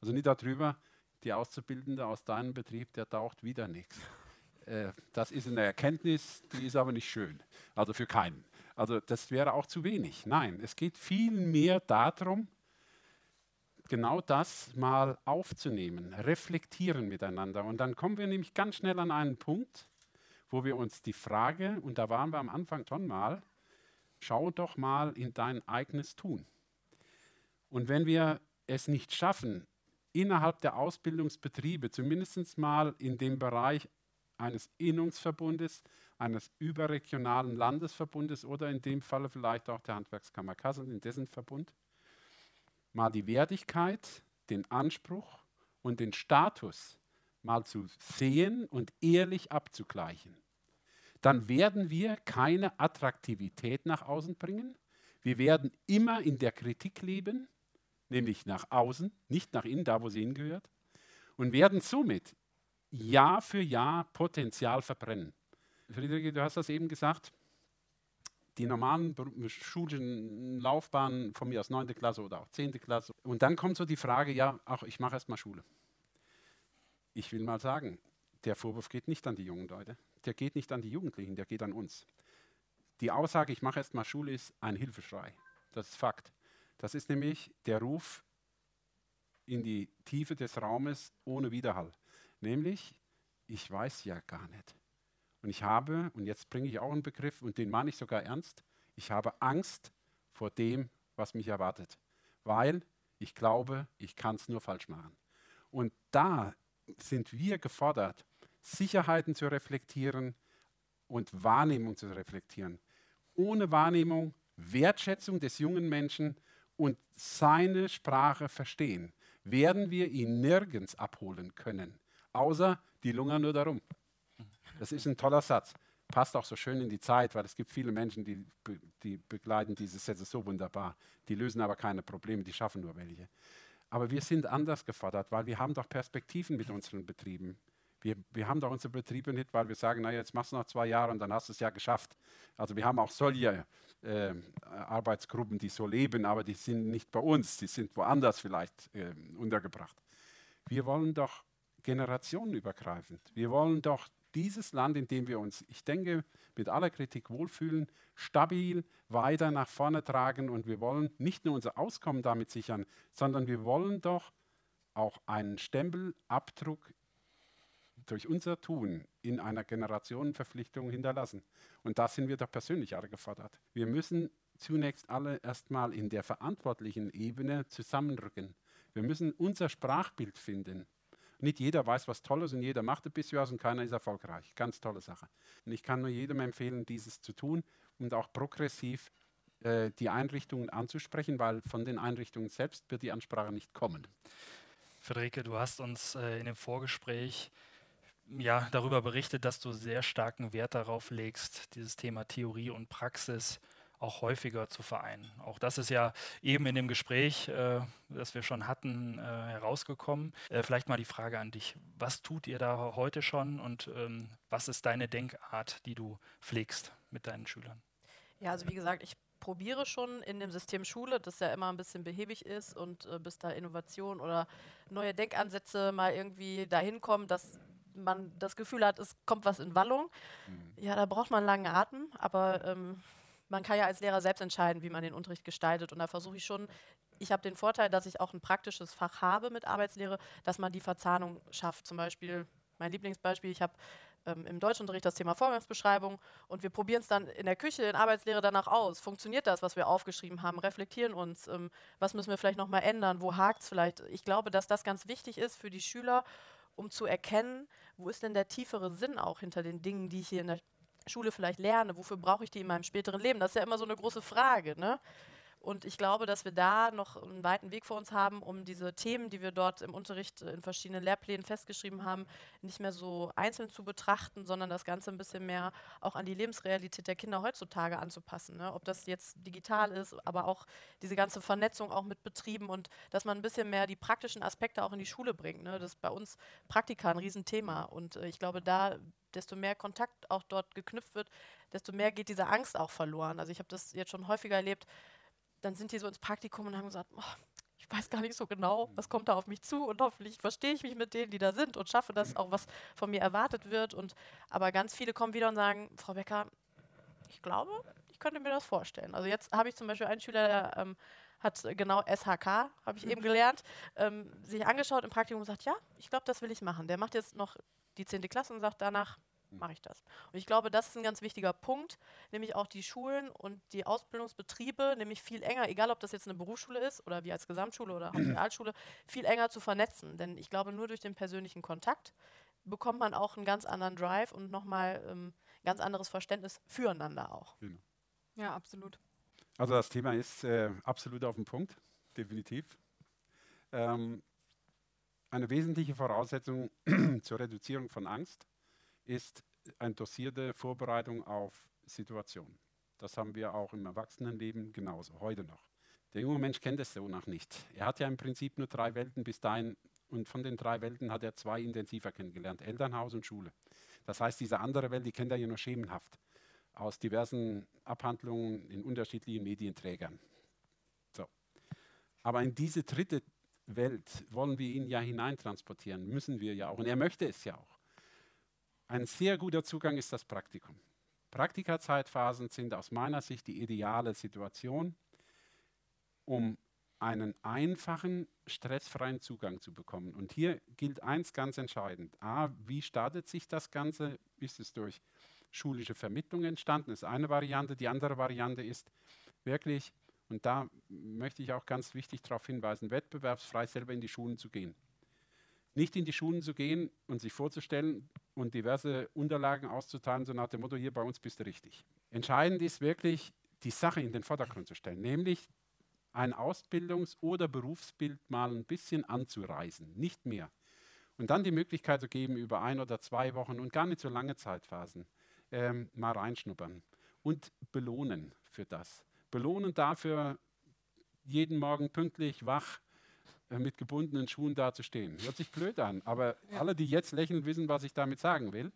Also nicht darüber, die Auszubildende aus deinem Betrieb, der taucht wieder nichts. Äh, das ist eine Erkenntnis, die ist aber nicht schön. Also für keinen. Also das wäre auch zu wenig. Nein, es geht viel mehr darum, genau das mal aufzunehmen, reflektieren miteinander. Und dann kommen wir nämlich ganz schnell an einen Punkt, wo wir uns die Frage, und da waren wir am Anfang schon mal, schau doch mal in dein eigenes Tun. Und wenn wir es nicht schaffen, innerhalb der Ausbildungsbetriebe, zumindest mal in dem Bereich eines Innungsverbundes, eines überregionalen Landesverbundes oder in dem Falle vielleicht auch der Handwerkskammer Kassel, in dessen Verbund, mal die Wertigkeit, den Anspruch und den Status mal zu sehen und ehrlich abzugleichen. Dann werden wir keine Attraktivität nach außen bringen. Wir werden immer in der Kritik leben nämlich nach außen, nicht nach innen, da wo sie hingehört, und werden somit Jahr für Jahr Potenzial verbrennen. Friederike, du hast das eben gesagt, die normalen schulischen Laufbahnen von mir aus 9. Klasse oder auch 10. Klasse. Und dann kommt so die Frage, ja, ach, ich mache erst mal Schule. Ich will mal sagen, der Vorwurf geht nicht an die jungen Leute, der geht nicht an die Jugendlichen, der geht an uns. Die Aussage, ich mache erst mal Schule, ist ein Hilfeschrei. Das ist Fakt. Das ist nämlich der Ruf in die Tiefe des Raumes ohne Widerhall. Nämlich, ich weiß ja gar nicht. Und ich habe, und jetzt bringe ich auch einen Begriff, und den meine ich sogar ernst, ich habe Angst vor dem, was mich erwartet. Weil ich glaube, ich kann es nur falsch machen. Und da sind wir gefordert, Sicherheiten zu reflektieren und Wahrnehmung zu reflektieren. Ohne Wahrnehmung, Wertschätzung des jungen Menschen und seine Sprache verstehen, werden wir ihn nirgends abholen können, außer die lungern nur darum. Das ist ein toller Satz. passt auch so schön in die Zeit, weil es gibt viele Menschen, die, die begleiten diese Sätze so wunderbar. Die lösen aber keine Probleme, die schaffen nur welche. Aber wir sind anders gefordert, weil wir haben doch Perspektiven mit unseren Betrieben. Wir, wir haben doch unsere Betriebe nicht, weil wir sagen, naja, jetzt machst du noch zwei Jahre und dann hast du es ja geschafft. Also wir haben auch solche äh, Arbeitsgruppen, die so leben, aber die sind nicht bei uns, die sind woanders vielleicht äh, untergebracht. Wir wollen doch generationenübergreifend. Wir wollen doch dieses Land, in dem wir uns, ich denke, mit aller Kritik wohlfühlen, stabil weiter nach vorne tragen und wir wollen nicht nur unser Auskommen damit sichern, sondern wir wollen doch auch einen Stempelabdruck durch unser Tun in einer Generationenverpflichtung hinterlassen. Und da sind wir doch persönlich alle gefordert. Wir müssen zunächst alle erstmal in der verantwortlichen Ebene zusammenrücken. Wir müssen unser Sprachbild finden. Nicht jeder weiß was Tolles und jeder macht ein bisschen was und keiner ist erfolgreich. Ganz tolle Sache. Und ich kann nur jedem empfehlen, dieses zu tun und auch progressiv äh, die Einrichtungen anzusprechen, weil von den Einrichtungen selbst wird die Ansprache nicht kommen. Friederike, du hast uns äh, in dem Vorgespräch ja, darüber berichtet, dass du sehr starken Wert darauf legst, dieses Thema Theorie und Praxis auch häufiger zu vereinen. Auch das ist ja eben in dem Gespräch, äh, das wir schon hatten, äh, herausgekommen. Äh, vielleicht mal die Frage an dich. Was tut ihr da heute schon und ähm, was ist deine Denkart, die du pflegst mit deinen Schülern? Ja, also wie gesagt, ich probiere schon in dem System Schule, das ja immer ein bisschen behäbig ist und äh, bis da Innovation oder neue Denkansätze mal irgendwie dahin kommen, dass man das Gefühl hat, es kommt was in Wallung. Mhm. Ja, da braucht man einen langen Atem, aber ähm, man kann ja als Lehrer selbst entscheiden, wie man den Unterricht gestaltet. Und da versuche ich schon, ich habe den Vorteil, dass ich auch ein praktisches Fach habe mit Arbeitslehre, dass man die Verzahnung schafft. Zum Beispiel, mein Lieblingsbeispiel, ich habe ähm, im Deutschunterricht das Thema Vorgangsbeschreibung und wir probieren es dann in der Küche, in Arbeitslehre danach aus. Funktioniert das, was wir aufgeschrieben haben? Reflektieren uns. Ähm, was müssen wir vielleicht nochmal ändern? Wo hakt es vielleicht? Ich glaube, dass das ganz wichtig ist für die Schüler, um zu erkennen, wo ist denn der tiefere Sinn auch hinter den Dingen, die ich hier in der Schule vielleicht lerne? Wofür brauche ich die in meinem späteren Leben? Das ist ja immer so eine große Frage. Ne? Und ich glaube, dass wir da noch einen weiten Weg vor uns haben, um diese Themen, die wir dort im Unterricht in verschiedenen Lehrplänen festgeschrieben haben, nicht mehr so einzeln zu betrachten, sondern das Ganze ein bisschen mehr auch an die Lebensrealität der Kinder heutzutage anzupassen. Ne? Ob das jetzt digital ist, aber auch diese ganze Vernetzung auch mit Betrieben und dass man ein bisschen mehr die praktischen Aspekte auch in die Schule bringt. Ne? Das ist bei uns Praktika ein Riesenthema. Und äh, ich glaube, da desto mehr Kontakt auch dort geknüpft wird, desto mehr geht diese Angst auch verloren. Also ich habe das jetzt schon häufiger erlebt, dann sind die so ins Praktikum und haben gesagt, oh, ich weiß gar nicht so genau, was kommt da auf mich zu und hoffentlich verstehe ich mich mit denen, die da sind und schaffe das auch, was von mir erwartet wird. Und aber ganz viele kommen wieder und sagen, Frau Becker, ich glaube, ich könnte mir das vorstellen. Also jetzt habe ich zum Beispiel einen Schüler, der ähm, hat genau SHK, habe ich eben gelernt, ähm, sich angeschaut im Praktikum und sagt, ja, ich glaube, das will ich machen. Der macht jetzt noch die 10. Klasse und sagt danach, mache ich das. Und ich glaube, das ist ein ganz wichtiger Punkt, nämlich auch die Schulen und die Ausbildungsbetriebe, nämlich viel enger, egal ob das jetzt eine Berufsschule ist oder wir als Gesamtschule oder Realschule, viel enger zu vernetzen. Denn ich glaube, nur durch den persönlichen Kontakt bekommt man auch einen ganz anderen Drive und nochmal ähm, ein ganz anderes Verständnis füreinander auch. Genau. Ja, absolut. Also das Thema ist äh, absolut auf dem Punkt, definitiv. Ähm, eine wesentliche Voraussetzung zur Reduzierung von Angst ist eine dosierte Vorbereitung auf Situationen. Das haben wir auch im Erwachsenenleben genauso, heute noch. Der junge Mensch kennt es so noch nicht. Er hat ja im Prinzip nur drei Welten bis dahin und von den drei Welten hat er zwei intensiver kennengelernt, Elternhaus und Schule. Das heißt, diese andere Welt, die kennt er ja nur schemenhaft aus diversen Abhandlungen in unterschiedlichen Medienträgern. So. Aber in diese dritte Welt wollen wir ihn ja hineintransportieren, müssen wir ja auch. Und er möchte es ja auch. Ein sehr guter Zugang ist das Praktikum. Praktikazeitphasen sind aus meiner Sicht die ideale Situation, um einen einfachen, stressfreien Zugang zu bekommen. Und hier gilt eins ganz entscheidend. A, wie startet sich das Ganze? Ist es durch schulische Vermittlung entstanden? Das ist eine Variante. Die andere Variante ist wirklich, und da möchte ich auch ganz wichtig darauf hinweisen, wettbewerbsfrei selber in die Schulen zu gehen nicht in die Schulen zu gehen und sich vorzustellen und diverse Unterlagen auszuteilen, so nach dem Motto, hier bei uns bist du richtig. Entscheidend ist wirklich, die Sache in den Vordergrund zu stellen, nämlich ein Ausbildungs- oder Berufsbild mal ein bisschen anzureisen, nicht mehr. Und dann die Möglichkeit zu geben, über ein oder zwei Wochen und gar nicht so lange Zeitphasen, ähm, mal reinschnuppern und belohnen für das. Belohnen dafür, jeden Morgen pünktlich wach mit gebundenen Schuhen dazustehen. Hört sich blöd an, aber ja. alle, die jetzt lächeln, wissen, was ich damit sagen will.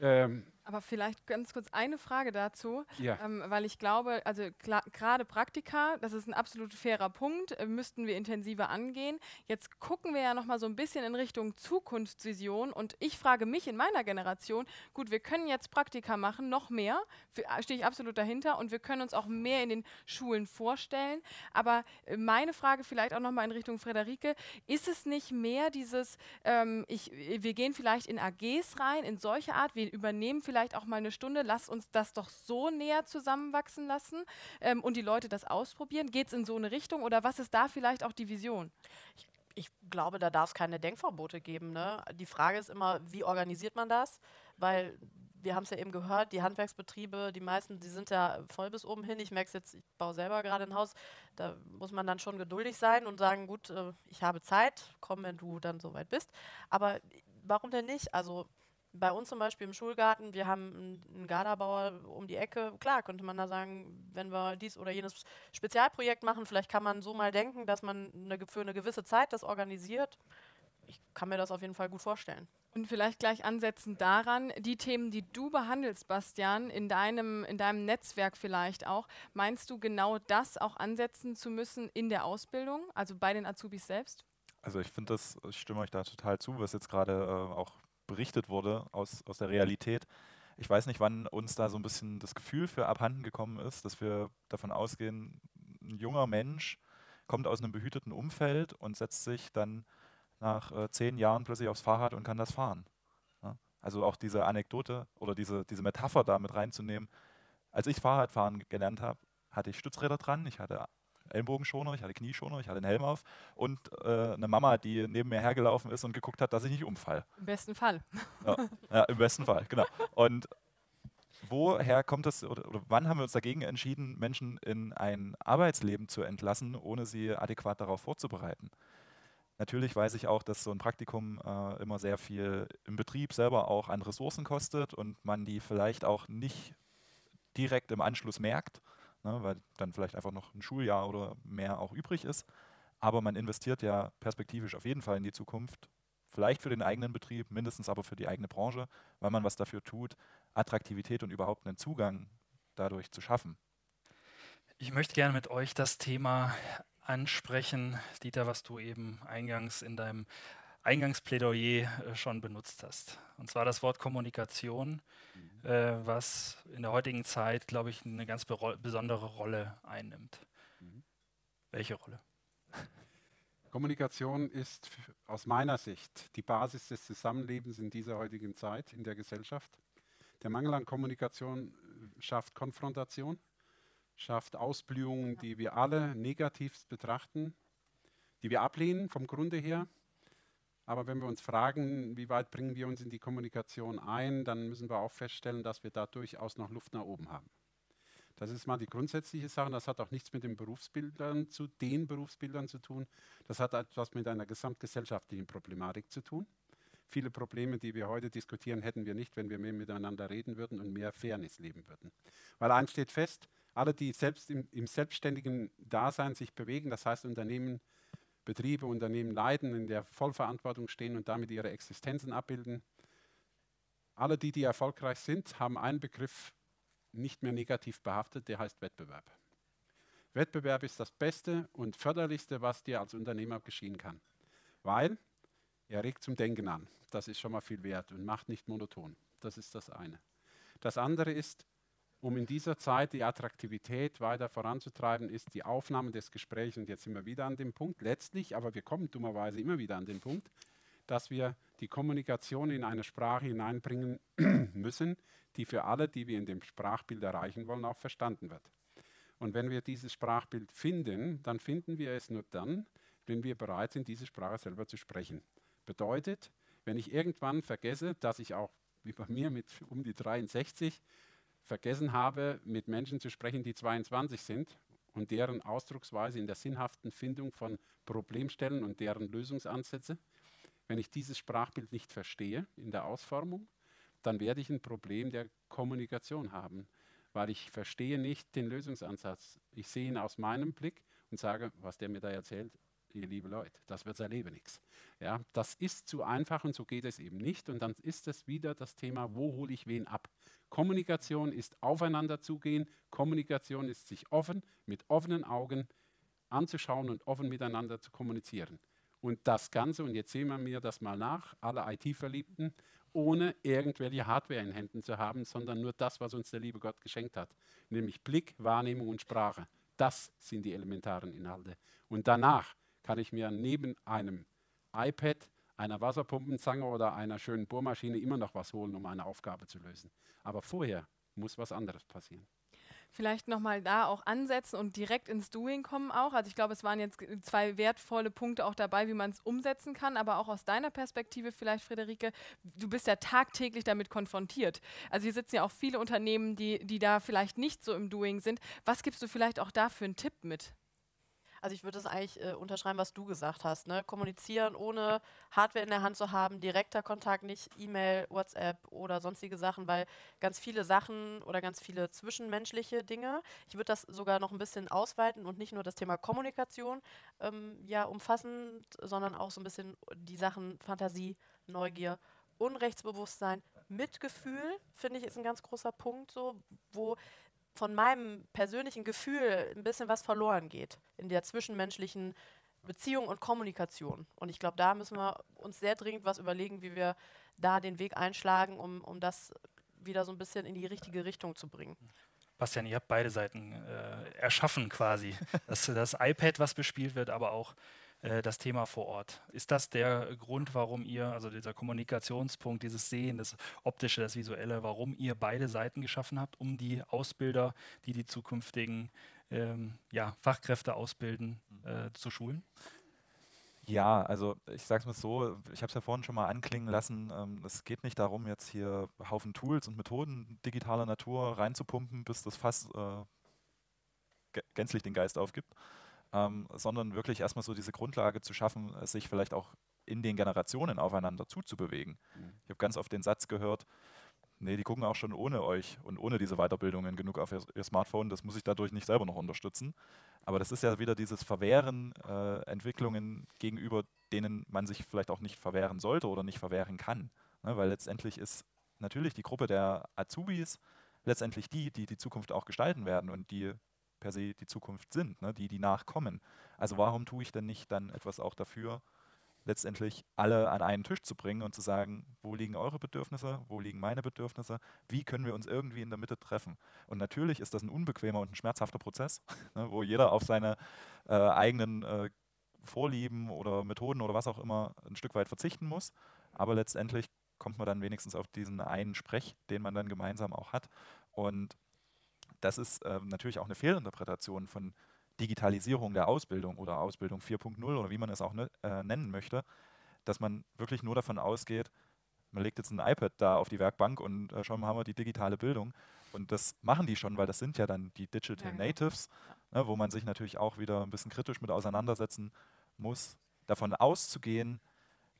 Ähm, aber vielleicht ganz kurz eine Frage dazu, ja. ähm, weil ich glaube, also gerade Praktika, das ist ein absolut fairer Punkt, äh, müssten wir intensiver angehen. Jetzt gucken wir ja noch mal so ein bisschen in Richtung Zukunftsvision und ich frage mich in meiner Generation, gut, wir können jetzt Praktika machen, noch mehr, äh, stehe ich absolut dahinter und wir können uns auch mehr in den Schulen vorstellen. Aber äh, meine Frage vielleicht auch noch mal in Richtung Frederike, ist es nicht mehr dieses, ähm, ich, wir gehen vielleicht in AGs rein, in solche Art, wir übernehmen vielleicht vielleicht auch mal eine Stunde, lass uns das doch so näher zusammenwachsen lassen ähm, und die Leute das ausprobieren. Geht es in so eine Richtung oder was ist da vielleicht auch die Vision? Ich, ich glaube, da darf es keine Denkverbote geben. Ne? Die Frage ist immer, wie organisiert man das? Weil wir haben es ja eben gehört, die Handwerksbetriebe, die meisten, die sind ja voll bis oben hin. Ich merke es jetzt, ich baue selber gerade ein Haus. Da muss man dann schon geduldig sein und sagen, gut, äh, ich habe Zeit, komm, wenn du dann soweit bist. Aber warum denn nicht? Also bei uns zum Beispiel im Schulgarten, wir haben einen Garderbauer um die Ecke. Klar, könnte man da sagen, wenn wir dies oder jenes Spezialprojekt machen, vielleicht kann man so mal denken, dass man eine, für eine gewisse Zeit das organisiert. Ich kann mir das auf jeden Fall gut vorstellen. Und vielleicht gleich ansetzen daran, die Themen, die du behandelst, Bastian, in deinem, in deinem Netzwerk vielleicht auch, meinst du genau das auch ansetzen zu müssen in der Ausbildung, also bei den Azubis selbst? Also ich finde das, ich stimme euch da total zu, was jetzt gerade äh, auch berichtet wurde aus, aus der Realität. Ich weiß nicht, wann uns da so ein bisschen das Gefühl für abhanden gekommen ist, dass wir davon ausgehen, ein junger Mensch kommt aus einem behüteten Umfeld und setzt sich dann nach äh, zehn Jahren plötzlich aufs Fahrrad und kann das fahren. Ja? Also auch diese Anekdote oder diese, diese Metapher da mit reinzunehmen. Als ich Fahrradfahren gelernt habe, hatte ich Stützräder dran, ich hatte Ellenbogenschoner, ich hatte Knieschoner, ich hatte einen Helm auf und äh, eine Mama, die neben mir hergelaufen ist und geguckt hat, dass ich nicht umfall. Im besten Fall. Ja, ja im besten Fall, genau. Und woher kommt es oder, oder, wann haben wir uns dagegen entschieden, Menschen in ein Arbeitsleben zu entlassen, ohne sie adäquat darauf vorzubereiten? Natürlich weiß ich auch, dass so ein Praktikum äh, immer sehr viel im Betrieb selber auch an Ressourcen kostet und man die vielleicht auch nicht direkt im Anschluss merkt ne, weil dann vielleicht einfach noch ein Schuljahr oder mehr auch übrig ist. Aber man investiert ja perspektivisch auf jeden Fall in die Zukunft, vielleicht für den eigenen Betrieb, mindestens aber für die eigene Branche, weil man was dafür tut, Attraktivität und überhaupt einen Zugang dadurch zu schaffen. Ich möchte gerne mit euch das Thema ansprechen, Dieter, was du eben eingangs in deinem Eingangsplädoyer äh, schon benutzt hast. Und zwar das Wort Kommunikation, mhm. äh, was in der heutigen Zeit, glaube ich, eine ganz besondere Rolle einnimmt. Mhm. Welche Rolle? Kommunikation ist aus meiner Sicht die Basis des Zusammenlebens in dieser heutigen Zeit in der Gesellschaft. Der Mangel an Kommunikation äh, schafft Konfrontation, schafft Ausblühungen, die wir alle negativ betrachten, die wir ablehnen vom Grunde her aber wenn wir uns fragen, wie weit bringen wir uns in die Kommunikation ein, dann müssen wir auch feststellen, dass wir da durchaus noch Luft nach oben haben. Das ist mal die grundsätzliche Sache. Das hat auch nichts mit den Berufsbildern zu den Berufsbildern zu tun. Das hat etwas mit einer gesamtgesellschaftlichen Problematik zu tun. Viele Probleme, die wir heute diskutieren, hätten wir nicht, wenn wir mehr miteinander reden würden und mehr Fairness leben würden. Weil eins steht fest, alle, die selbst im, im selbstständigen Dasein sich bewegen, das heißt Unternehmen Betriebe, Unternehmen leiten, in der Vollverantwortung stehen und damit ihre Existenzen abbilden. Alle die, die erfolgreich sind, haben einen Begriff nicht mehr negativ behaftet, der heißt Wettbewerb. Wettbewerb ist das Beste und Förderlichste, was dir als Unternehmer geschehen kann, weil er regt zum Denken an. Das ist schon mal viel wert und macht nicht monoton. Das ist das eine. Das andere ist, um in dieser Zeit die Attraktivität weiter voranzutreiben, ist die Aufnahme des Gesprächs. Und jetzt sind wir wieder an dem Punkt, letztlich, aber wir kommen dummerweise immer wieder an den Punkt, dass wir die Kommunikation in eine Sprache hineinbringen müssen, die für alle, die wir in dem Sprachbild erreichen wollen, auch verstanden wird. Und wenn wir dieses Sprachbild finden, dann finden wir es nur dann, wenn wir bereit sind, diese Sprache selber zu sprechen. Bedeutet, wenn ich irgendwann vergesse, dass ich auch, wie bei mir mit um die 63, vergessen habe, mit Menschen zu sprechen, die 22 sind und deren Ausdrucksweise in der sinnhaften Findung von Problemstellen und deren Lösungsansätze. Wenn ich dieses Sprachbild nicht verstehe in der Ausformung, dann werde ich ein Problem der Kommunikation haben, weil ich verstehe nicht den Lösungsansatz. Ich sehe ihn aus meinem Blick und sage, was der mir da erzählt, ihr liebe Leute, das wird sein Leben nichts. Ja, das ist zu einfach und so geht es eben nicht. Und dann ist es wieder das Thema, wo hole ich wen ab? Kommunikation ist aufeinander zugehen, Kommunikation ist sich offen, mit offenen Augen anzuschauen und offen miteinander zu kommunizieren. Und das Ganze, und jetzt sehen wir mir das mal nach, alle IT-Verliebten, ohne irgendwelche Hardware in Händen zu haben, sondern nur das, was uns der liebe Gott geschenkt hat, nämlich Blick, Wahrnehmung und Sprache. Das sind die elementaren Inhalte. Und danach kann ich mir neben einem iPad, einer Wasserpumpenzange oder einer schönen Bohrmaschine immer noch was holen, um eine Aufgabe zu lösen. Aber vorher muss was anderes passieren vielleicht nochmal da auch ansetzen und direkt ins Doing kommen auch. Also ich glaube, es waren jetzt zwei wertvolle Punkte auch dabei, wie man es umsetzen kann, aber auch aus deiner Perspektive vielleicht, Friederike, du bist ja tagtäglich damit konfrontiert. Also hier sitzen ja auch viele Unternehmen, die, die da vielleicht nicht so im Doing sind. Was gibst du vielleicht auch da für einen Tipp mit? Also ich würde das eigentlich äh, unterschreiben, was du gesagt hast. Ne? Kommunizieren ohne Hardware in der Hand zu haben, direkter Kontakt, nicht E-Mail, WhatsApp oder sonstige Sachen, weil ganz viele Sachen oder ganz viele zwischenmenschliche Dinge, ich würde das sogar noch ein bisschen ausweiten und nicht nur das Thema Kommunikation ähm, ja umfassen, sondern auch so ein bisschen die Sachen Fantasie, Neugier, Unrechtsbewusstsein, Mitgefühl, finde ich, ist ein ganz großer Punkt, so, wo von meinem persönlichen Gefühl ein bisschen was verloren geht in der zwischenmenschlichen Beziehung und Kommunikation. Und ich glaube, da müssen wir uns sehr dringend was überlegen, wie wir da den Weg einschlagen, um, um das wieder so ein bisschen in die richtige Richtung zu bringen. Bastian, ihr habt beide Seiten äh, erschaffen quasi. Das, das iPad, was bespielt wird, aber auch äh, das Thema vor Ort. Ist das der Grund, warum ihr, also dieser Kommunikationspunkt, dieses Sehen, das Optische, das Visuelle, warum ihr beide Seiten geschaffen habt, um die Ausbilder, die die zukünftigen ähm, ja, Fachkräfte ausbilden, äh, zu schulen? Ja, also ich sage es mal so, ich habe es ja vorhin schon mal anklingen lassen, ähm, es geht nicht darum, jetzt hier Haufen Tools und Methoden digitaler Natur reinzupumpen, bis das Fass äh, gänzlich den Geist aufgibt, ähm, sondern wirklich erstmal so diese Grundlage zu schaffen, sich vielleicht auch in den Generationen aufeinander zuzubewegen. Mhm. Ich habe ganz oft den Satz gehört, nee, die gucken auch schon ohne euch und ohne diese Weiterbildungen genug auf ihr, ihr Smartphone, das muss ich dadurch nicht selber noch unterstützen. Aber das ist ja wieder dieses Verwehren äh, Entwicklungen gegenüber, denen man sich vielleicht auch nicht verwehren sollte oder nicht verwehren kann. Ne? Weil letztendlich ist natürlich die Gruppe der Azubis letztendlich die, die die Zukunft auch gestalten werden und die per se die Zukunft sind, ne, die, die nachkommen. Also warum tue ich denn nicht dann etwas auch dafür, letztendlich alle an einen Tisch zu bringen und zu sagen, wo liegen eure Bedürfnisse, wo liegen meine Bedürfnisse, wie können wir uns irgendwie in der Mitte treffen. Und natürlich ist das ein unbequemer und ein schmerzhafter Prozess, ne, wo jeder auf seine äh, eigenen äh, Vorlieben oder Methoden oder was auch immer ein Stück weit verzichten muss. Aber letztendlich kommt man dann wenigstens auf diesen einen Sprech, den man dann gemeinsam auch hat. Und das ist äh, natürlich auch eine Fehlinterpretation von Digitalisierung der Ausbildung oder Ausbildung 4.0 oder wie man es auch ne, äh, nennen möchte, dass man wirklich nur davon ausgeht, man legt jetzt ein iPad da auf die Werkbank und äh, schon haben wir die digitale Bildung. Und das machen die schon, weil das sind ja dann die Digital ja, genau. Natives, ne, wo man sich natürlich auch wieder ein bisschen kritisch mit auseinandersetzen muss, davon auszugehen,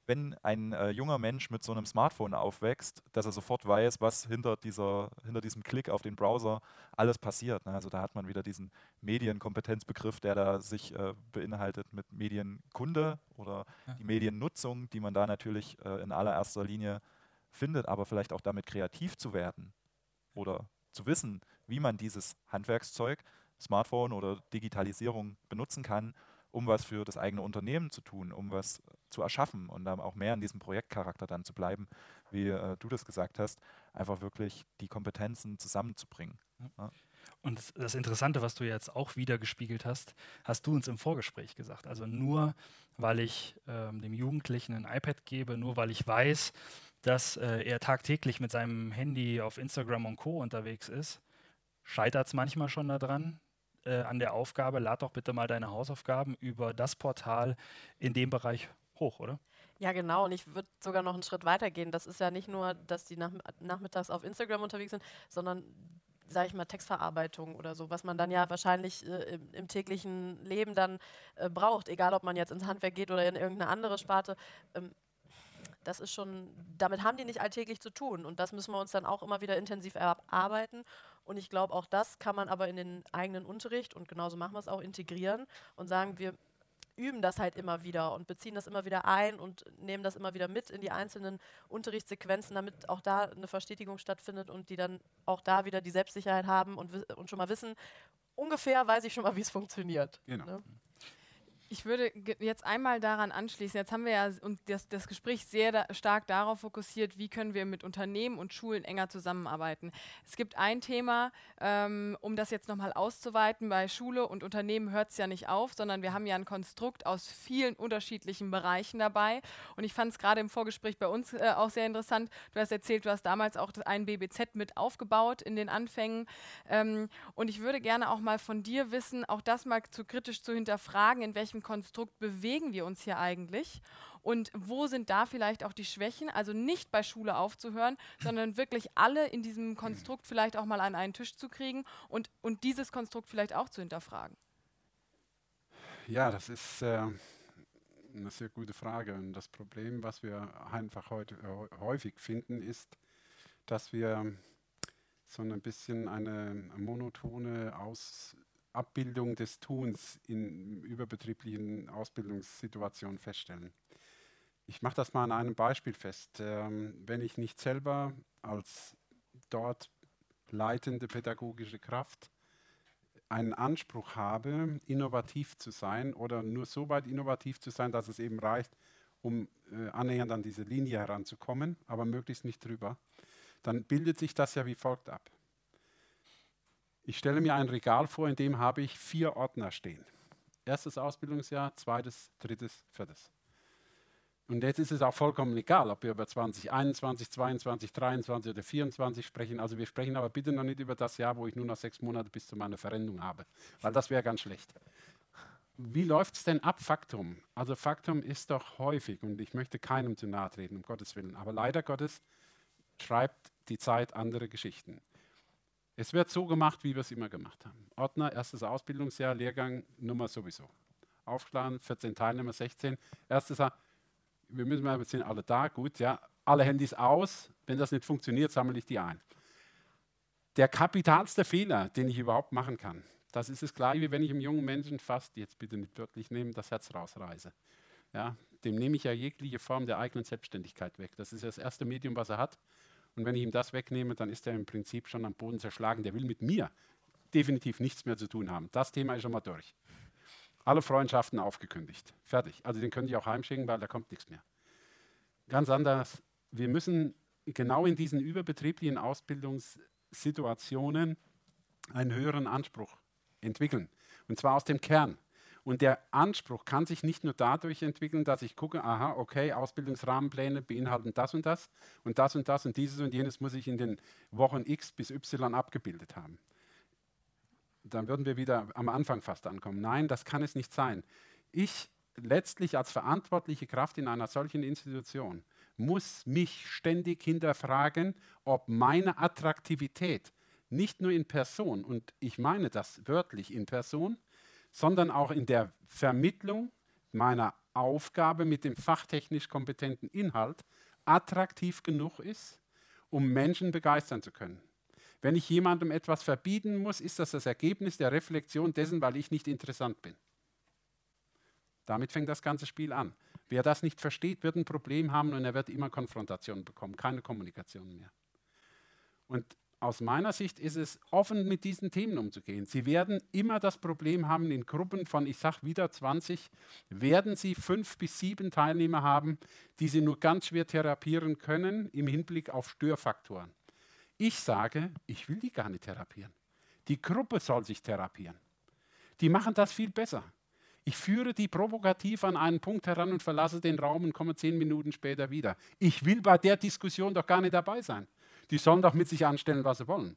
wenn ein äh, junger Mensch mit so einem Smartphone aufwächst, dass er sofort weiß, was hinter, dieser, hinter diesem Klick auf den Browser alles passiert. Ne? Also da hat man wieder diesen Medienkompetenzbegriff, der da sich äh, beinhaltet mit Medienkunde oder ja. die Mediennutzung, die man da natürlich äh, in allererster Linie findet, aber vielleicht auch damit kreativ zu werden oder zu wissen, wie man dieses Handwerkszeug, Smartphone oder Digitalisierung benutzen kann, um was für das eigene Unternehmen zu tun, um was zu erschaffen und dann auch mehr in diesem Projektcharakter dann zu bleiben, wie äh, du das gesagt hast, einfach wirklich die Kompetenzen zusammenzubringen. Ja. Und das Interessante, was du jetzt auch wieder gespiegelt hast, hast du uns im Vorgespräch gesagt. Also nur weil ich ähm, dem Jugendlichen ein iPad gebe, nur weil ich weiß, dass äh, er tagtäglich mit seinem Handy auf Instagram und Co unterwegs ist, scheitert es manchmal schon daran, äh, an der Aufgabe, lad doch bitte mal deine Hausaufgaben über das Portal in dem Bereich hoch, oder? Ja, genau. Und ich würde sogar noch einen Schritt weiter gehen. Das ist ja nicht nur, dass die nach, nachmittags auf Instagram unterwegs sind, sondern sage ich mal, Textverarbeitung oder so, was man dann ja wahrscheinlich äh, im, im, täglichen Leben dann äh, braucht, egal ob man jetzt ins Handwerk geht oder in irgendeine andere Sparte. Ähm, das ist schon, damit haben die nicht alltäglich zu tun. Und das müssen wir uns dann auch immer wieder intensiv erarbeiten. Und ich glaube, auch das kann man aber in den eigenen Unterricht und genauso machen wir es auch integrieren und sagen, wir üben das halt immer wieder und beziehen das immer wieder ein und nehmen das immer wieder mit in die einzelnen Unterrichtssequenzen, damit auch da eine Verstetigung stattfindet und die dann auch da wieder die Selbstsicherheit haben und, und schon mal wissen, ungefähr weiß ich schon mal, wie es funktioniert. Genau. Ne? Ich würde jetzt einmal daran anschließen. Jetzt haben wir ja das, das Gespräch sehr da stark darauf fokussiert, wie können wir mit Unternehmen und Schulen enger zusammenarbeiten. Es gibt ein Thema, ähm, um das jetzt nochmal auszuweiten. Bei Schule und Unternehmen hört es ja nicht auf, sondern wir haben ja ein Konstrukt aus vielen unterschiedlichen Bereichen dabei. Und ich fand es gerade im Vorgespräch bei uns äh, auch sehr interessant. Du hast erzählt, du hast damals auch ein BBZ mit aufgebaut in den Anfängen. Ähm, und ich würde gerne auch mal von dir wissen, auch das mal zu kritisch zu hinterfragen, in welchem Konstrukt bewegen wir uns hier eigentlich? Und wo sind da vielleicht auch die Schwächen? Also nicht bei Schule aufzuhören, sondern wirklich alle in diesem Konstrukt vielleicht auch mal an einen Tisch zu kriegen und, und dieses Konstrukt vielleicht auch zu hinterfragen. Ja, das ist äh, eine sehr gute Frage. Und das Problem, was wir einfach heute äh, häufig finden, ist, dass wir so ein bisschen eine monotone Aus Abbildung des Tuns in überbetrieblichen Ausbildungssituationen feststellen. Ich mache das mal an einem Beispiel fest. Ähm, wenn ich nicht selber als dort leitende pädagogische Kraft einen Anspruch habe, innovativ zu sein oder nur so weit innovativ zu sein, dass es eben reicht, um äh, annähernd an diese Linie heranzukommen, aber möglichst nicht drüber, dann bildet sich das ja wie folgt ab. Ich stelle mir ein Regal vor, in dem habe ich vier Ordner stehen. Erstes Ausbildungsjahr, zweites, drittes, viertes. Und jetzt ist es auch vollkommen egal, ob wir über 2021, 22, 23 oder 24 sprechen. Also wir sprechen aber bitte noch nicht über das Jahr, wo ich nur noch sechs Monate bis zu meiner Verrentung habe, weil das wäre ganz schlecht. Wie läuft es denn ab, Faktum? Also Faktum ist doch häufig, und ich möchte keinem zu nahe treten, um Gottes Willen, aber leider Gottes schreibt die Zeit andere Geschichten. Es wird so gemacht, wie wir es immer gemacht haben. Ordner, erstes Ausbildungsjahr, Lehrgang, Nummer sowieso. Aufschlagen, 14 Teilnehmer, 16. Erstes Jahr, wir müssen mal, wir sind alle da, gut, ja. Alle Handys aus. Wenn das nicht funktioniert, sammle ich die ein. Der kapitalste Fehler, den ich überhaupt machen kann, das ist es gleich, wie wenn ich einem jungen Menschen fast, jetzt bitte nicht wörtlich nehmen, das Herz rausreiße. Ja, dem nehme ich ja jegliche Form der eigenen Selbstständigkeit weg. Das ist das erste Medium, was er hat. Und wenn ich ihm das wegnehme, dann ist er im Prinzip schon am Boden zerschlagen. Der will mit mir definitiv nichts mehr zu tun haben. Das Thema ist schon mal durch. Alle Freundschaften aufgekündigt. Fertig. Also den könnt ihr auch heimschicken, weil da kommt nichts mehr. Ganz anders. Wir müssen genau in diesen überbetrieblichen Ausbildungssituationen einen höheren Anspruch entwickeln. Und zwar aus dem Kern. Und der Anspruch kann sich nicht nur dadurch entwickeln, dass ich gucke, aha, okay, Ausbildungsrahmenpläne beinhalten das und das und das und das und dieses und jenes muss ich in den Wochen X bis Y abgebildet haben. Dann würden wir wieder am Anfang fast ankommen. Nein, das kann es nicht sein. Ich letztlich als verantwortliche Kraft in einer solchen Institution muss mich ständig hinterfragen, ob meine Attraktivität nicht nur in Person, und ich meine das wörtlich in Person, sondern auch in der Vermittlung meiner Aufgabe mit dem fachtechnisch kompetenten Inhalt attraktiv genug ist, um Menschen begeistern zu können. Wenn ich jemandem etwas verbieten muss, ist das das Ergebnis der Reflexion dessen, weil ich nicht interessant bin. Damit fängt das ganze Spiel an. Wer das nicht versteht, wird ein Problem haben und er wird immer Konfrontation bekommen, keine Kommunikation mehr. Und aus meiner Sicht ist es offen, mit diesen Themen umzugehen. Sie werden immer das Problem haben, in Gruppen von, ich sage wieder 20, werden Sie fünf bis sieben Teilnehmer haben, die Sie nur ganz schwer therapieren können im Hinblick auf Störfaktoren. Ich sage, ich will die gar nicht therapieren. Die Gruppe soll sich therapieren. Die machen das viel besser. Ich führe die provokativ an einen Punkt heran und verlasse den Raum und komme zehn Minuten später wieder. Ich will bei der Diskussion doch gar nicht dabei sein die sollen doch mit sich anstellen, was sie wollen.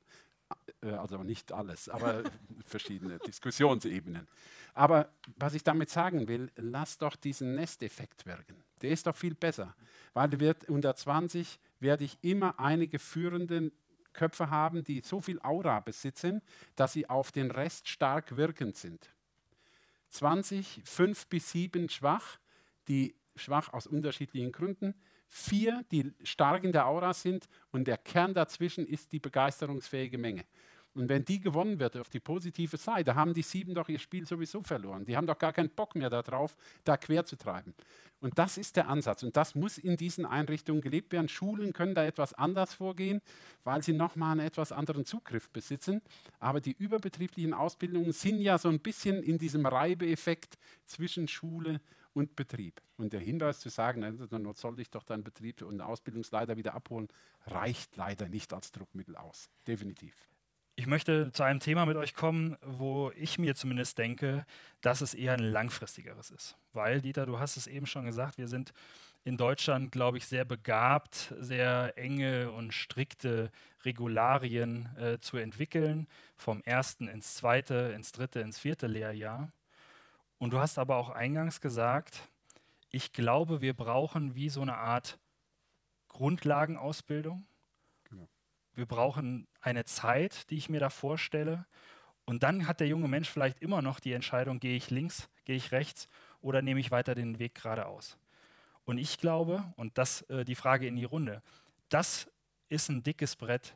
Äh, also nicht alles, aber verschiedene Diskussionsebenen. Aber was ich damit sagen will, lass doch diesen Nesteffekt wirken. Der ist doch viel besser, weil wird unter 20 werde ich immer einige führende Köpfe haben, die so viel Aura besitzen, dass sie auf den Rest stark wirkend sind. 20, 5 bis 7 schwach, die schwach aus unterschiedlichen Gründen, vier, die stark in der Aura sind und der Kern dazwischen ist die begeisterungsfähige Menge. Und wenn die gewonnen wird auf die positive Seite, haben die sieben doch ihr Spiel sowieso verloren. Die haben doch gar keinen Bock mehr darauf, da quer zu treiben. Und das ist der Ansatz. Und das muss in diesen Einrichtungen gelebt werden. Schulen können da etwas anders vorgehen, weil sie nochmal einen etwas anderen Zugriff besitzen. Aber die überbetrieblichen Ausbildungen sind ja so ein bisschen in diesem Reibeeffekt zwischen Schule und Betrieb. Und der Hinweis zu sagen, dann soll ich doch dann Betrieb und Ausbildungsleiter wieder abholen, reicht leider nicht als Druckmittel aus. Definitiv. Ich möchte zu einem Thema mit euch kommen, wo ich mir zumindest denke, dass es eher ein langfristigeres ist. Weil, Dieter, du hast es eben schon gesagt, wir sind in Deutschland, glaube ich, sehr begabt, sehr enge und strikte Regularien äh, zu entwickeln, vom ersten ins zweite, ins dritte, ins vierte Lehrjahr. Und du hast aber auch eingangs gesagt, ich glaube, wir brauchen wie so eine Art Grundlagenausbildung wir brauchen eine Zeit, die ich mir da vorstelle. Und dann hat der junge Mensch vielleicht immer noch die Entscheidung, gehe ich links, gehe ich rechts oder nehme ich weiter den Weg geradeaus. Und ich glaube, und das äh, die Frage in die Runde, das ist ein dickes Brett,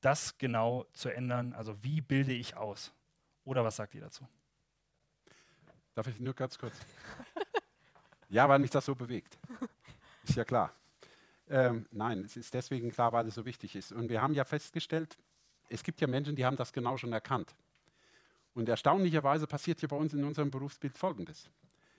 das genau zu ändern. Also wie bilde ich aus? Oder was sagt ihr dazu? Darf ich nur ganz kurz? ja, weil mich das so bewegt. Ist ja klar. Ähm, nein, es ist deswegen klar, weil es so wichtig ist. Und wir haben ja festgestellt, es gibt ja Menschen, die haben das genau schon erkannt. Und erstaunlicherweise passiert hier bei uns in unserem Berufsbild Folgendes.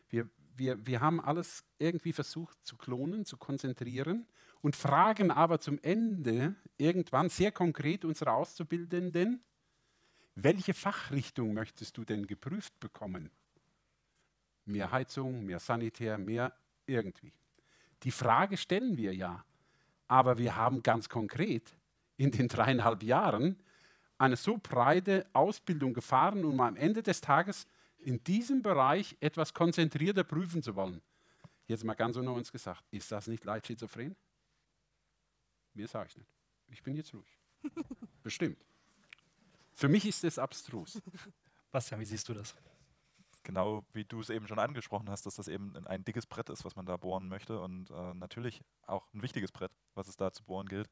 Wir, wir, wir haben alles irgendwie versucht zu klonen, zu konzentrieren und fragen aber zum Ende irgendwann sehr konkret unsere Auszubildenden, welche Fachrichtung möchtest du denn geprüft bekommen? Mehr Heizung, mehr Sanitär, mehr irgendwie. Die Frage stellen wir ja, aber wir haben ganz konkret in den dreieinhalb Jahren eine so breite Ausbildung gefahren, um am Ende des Tages in diesem Bereich etwas konzentrierter prüfen zu wollen. Jetzt mal ganz unter uns gesagt, ist das nicht leicht schizophren? Mir sage ich nicht. Ich bin jetzt ruhig. Bestimmt. Für mich ist es abstrus. Bastian, wie siehst du das? Genau wie du es eben schon angesprochen hast, dass das eben ein dickes Brett ist, was man da bohren möchte und äh, natürlich auch ein wichtiges Brett, was es da zu bohren gilt.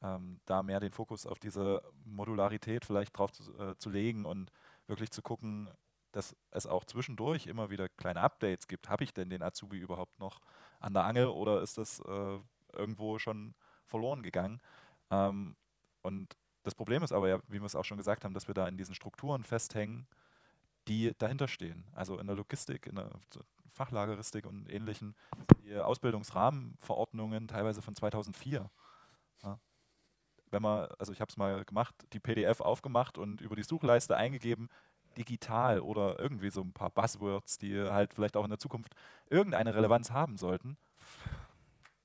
Ähm, da mehr den Fokus auf diese Modularität vielleicht drauf zu, äh, zu, legen und wirklich zu gucken, dass es auch zwischendurch immer wieder kleine Updates gibt. Habe ich denn den Azubi überhaupt noch an der Angel oder ist das äh, irgendwo schon verloren gegangen? Ähm, und das Problem ist aber ja, wie wir es auch schon gesagt haben, dass wir da in diesen Strukturen festhängen, die dahinter stehen. Also in der Logistik, in der Fachlageristik und ähnlichen, die Ausbildungsrahmenverordnungen teilweise von 2004. Ja. Wenn man, also ich habe es mal gemacht, die PDF aufgemacht und über die Suchleiste eingegeben, digital oder irgendwie so ein paar Buzzwords, die halt vielleicht auch in der Zukunft irgendeine Relevanz haben sollten.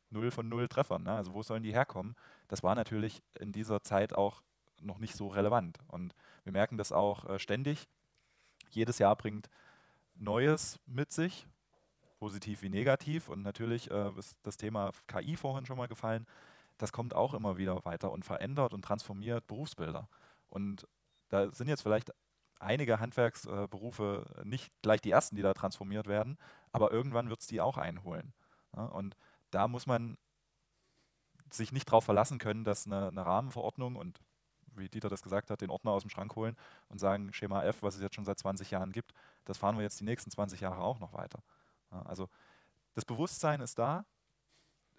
Null von null Treffern. Ne? Also wo sollen die herkommen? Das war natürlich in dieser Zeit auch noch nicht so relevant. Und wir merken das auch äh, ständig, jedes Jahr bringt Neues mit sich, positiv wie negativ. Und natürlich äh, ist das Thema KI vorhin schon mal gefallen. Das kommt auch immer wieder weiter und verändert und transformiert Berufsbilder. Und da sind jetzt vielleicht einige Handwerksberufe nicht gleich die ersten, die da transformiert werden, aber irgendwann wird es die auch einholen. Und da muss man sich nicht darauf verlassen können, dass eine, eine Rahmenverordnung und wie Dieter das gesagt hat, den Ordner aus dem Schrank holen und sagen, Schema F, was es jetzt schon seit 20 Jahren gibt, das fahren wir jetzt die nächsten 20 Jahre auch noch weiter. Ja, also das Bewusstsein ist da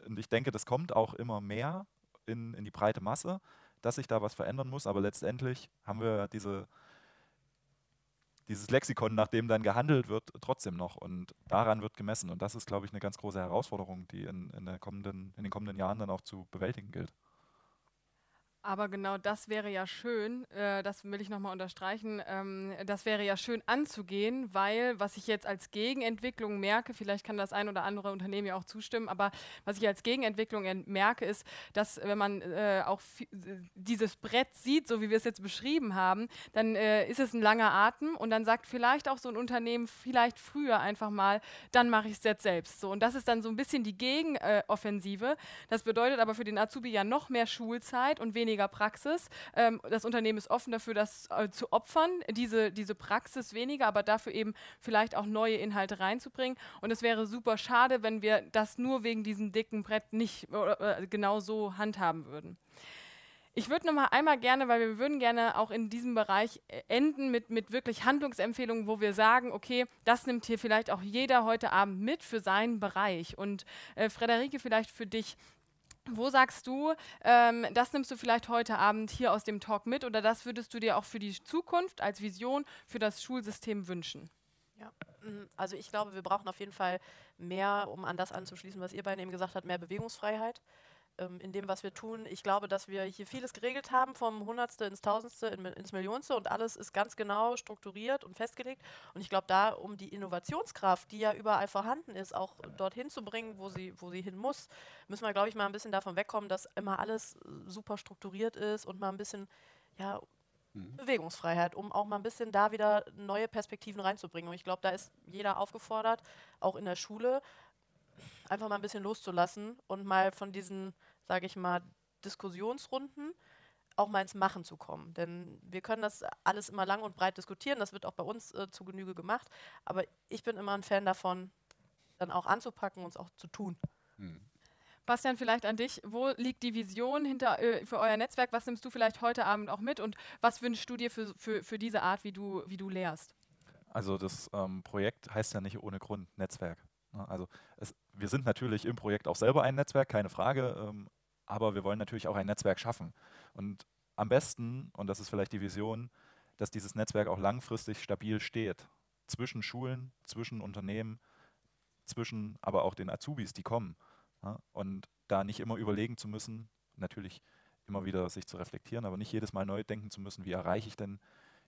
und ich denke, das kommt auch immer mehr in, in die breite Masse, dass sich da was verändern muss, aber letztendlich haben wir diese, dieses Lexikon, nach dem dann gehandelt wird, trotzdem noch und daran wird gemessen und das ist, glaube ich, eine ganz große Herausforderung, die in, in, in den kommenden Jahren dann auch zu bewältigen gilt. Aber genau das wäre ja schön, äh, das will ich nochmal unterstreichen, ähm, das wäre ja schön anzugehen, weil was ich jetzt als Gegenentwicklung merke, vielleicht kann das ein oder andere Unternehmen ja auch zustimmen, aber was ich als Gegenentwicklung merke, ist, dass wenn man äh, auch dieses Brett sieht, so wie wir es jetzt beschrieben haben, dann äh, ist es ein langer Atem und dann sagt vielleicht auch so ein Unternehmen vielleicht früher einfach mal, dann mache ich es jetzt selbst. So, und das ist dann so ein bisschen die Gegenoffensive. das bedeutet aber für den Azubi ja noch mehr Schulzeit und weniger weniger Praxis. Ähm, das Unternehmen ist offen dafür, das äh, zu opfern, diese, diese Praxis weniger, aber dafür eben vielleicht auch neue Inhalte reinzubringen. Und es wäre super schade, wenn wir das nur wegen diesem dicken Brett nicht äh, genau so handhaben würden. Ich würde noch mal einmal gerne, weil wir würden gerne auch in diesem Bereich äh, enden mit, mit wirklich Handlungsempfehlungen, wo wir sagen, okay, das nimmt hier vielleicht auch jeder heute Abend mit für seinen Bereich. Und äh, Frederike, vielleicht für dich, wo sagst du, ähm, das nimmst du vielleicht heute Abend hier aus dem Talk mit oder das würdest du dir auch für die Zukunft als Vision für das Schulsystem wünschen? Ja, mm, also ich glaube, wir brauchen auf jeden Fall mehr, um an das anzuschließen, was ihr beiden eben gesagt habt, mehr Bewegungsfreiheit ähm, in dem, was wir tun. Ich glaube, dass wir hier vieles geregelt haben, vom Hundertste ins Tausendste in, ins Millionste und alles ist ganz genau strukturiert und festgelegt. Und ich glaube, da, um die Innovationskraft, die ja überall vorhanden ist, auch dorthin zu bringen, wo sie, wo sie hin muss, müssen wir, glaube ich, mal ein bisschen davon wegkommen, dass immer alles super strukturiert ist und mal ein bisschen, ja, mhm. Bewegungsfreiheit, um auch mal ein bisschen da wieder neue Perspektiven reinzubringen. Und ich glaube, da ist jeder aufgefordert, auch in der Schule, einfach mal ein bisschen loszulassen und mal von diesen, sage ich mal, Diskussionsrunden auch mal ins Machen zu kommen. Denn wir können das alles immer lang und breit diskutieren, das wird auch bei uns äh, zu Genüge gemacht, aber ich bin immer ein Fan davon, dann auch anzupacken und es auch zu tun. Hm. Bastian, vielleicht an dich. Wo liegt die Vision hinter, äh, für euer Netzwerk? Was nimmst du vielleicht heute Abend auch mit und was wünschst du dir für, für, für diese Art, wie du, wie du lehrst? Also das ähm, Projekt heißt ja nicht ohne Grund Netzwerk. Ne? Also es, wir sind natürlich im Projekt auch selber ein Netzwerk, keine Frage, ähm, aber wir wollen natürlich auch ein Netzwerk schaffen. Und am besten, und das ist vielleicht die Vision, dass dieses Netzwerk auch langfristig stabil steht. Zwischen Schulen, zwischen Unternehmen, zwischen aber auch den Azubis, die kommen. Ja? Und da nicht immer überlegen zu müssen, natürlich immer wieder sich zu reflektieren, aber nicht jedes Mal neu denken zu müssen, wie erreiche ich denn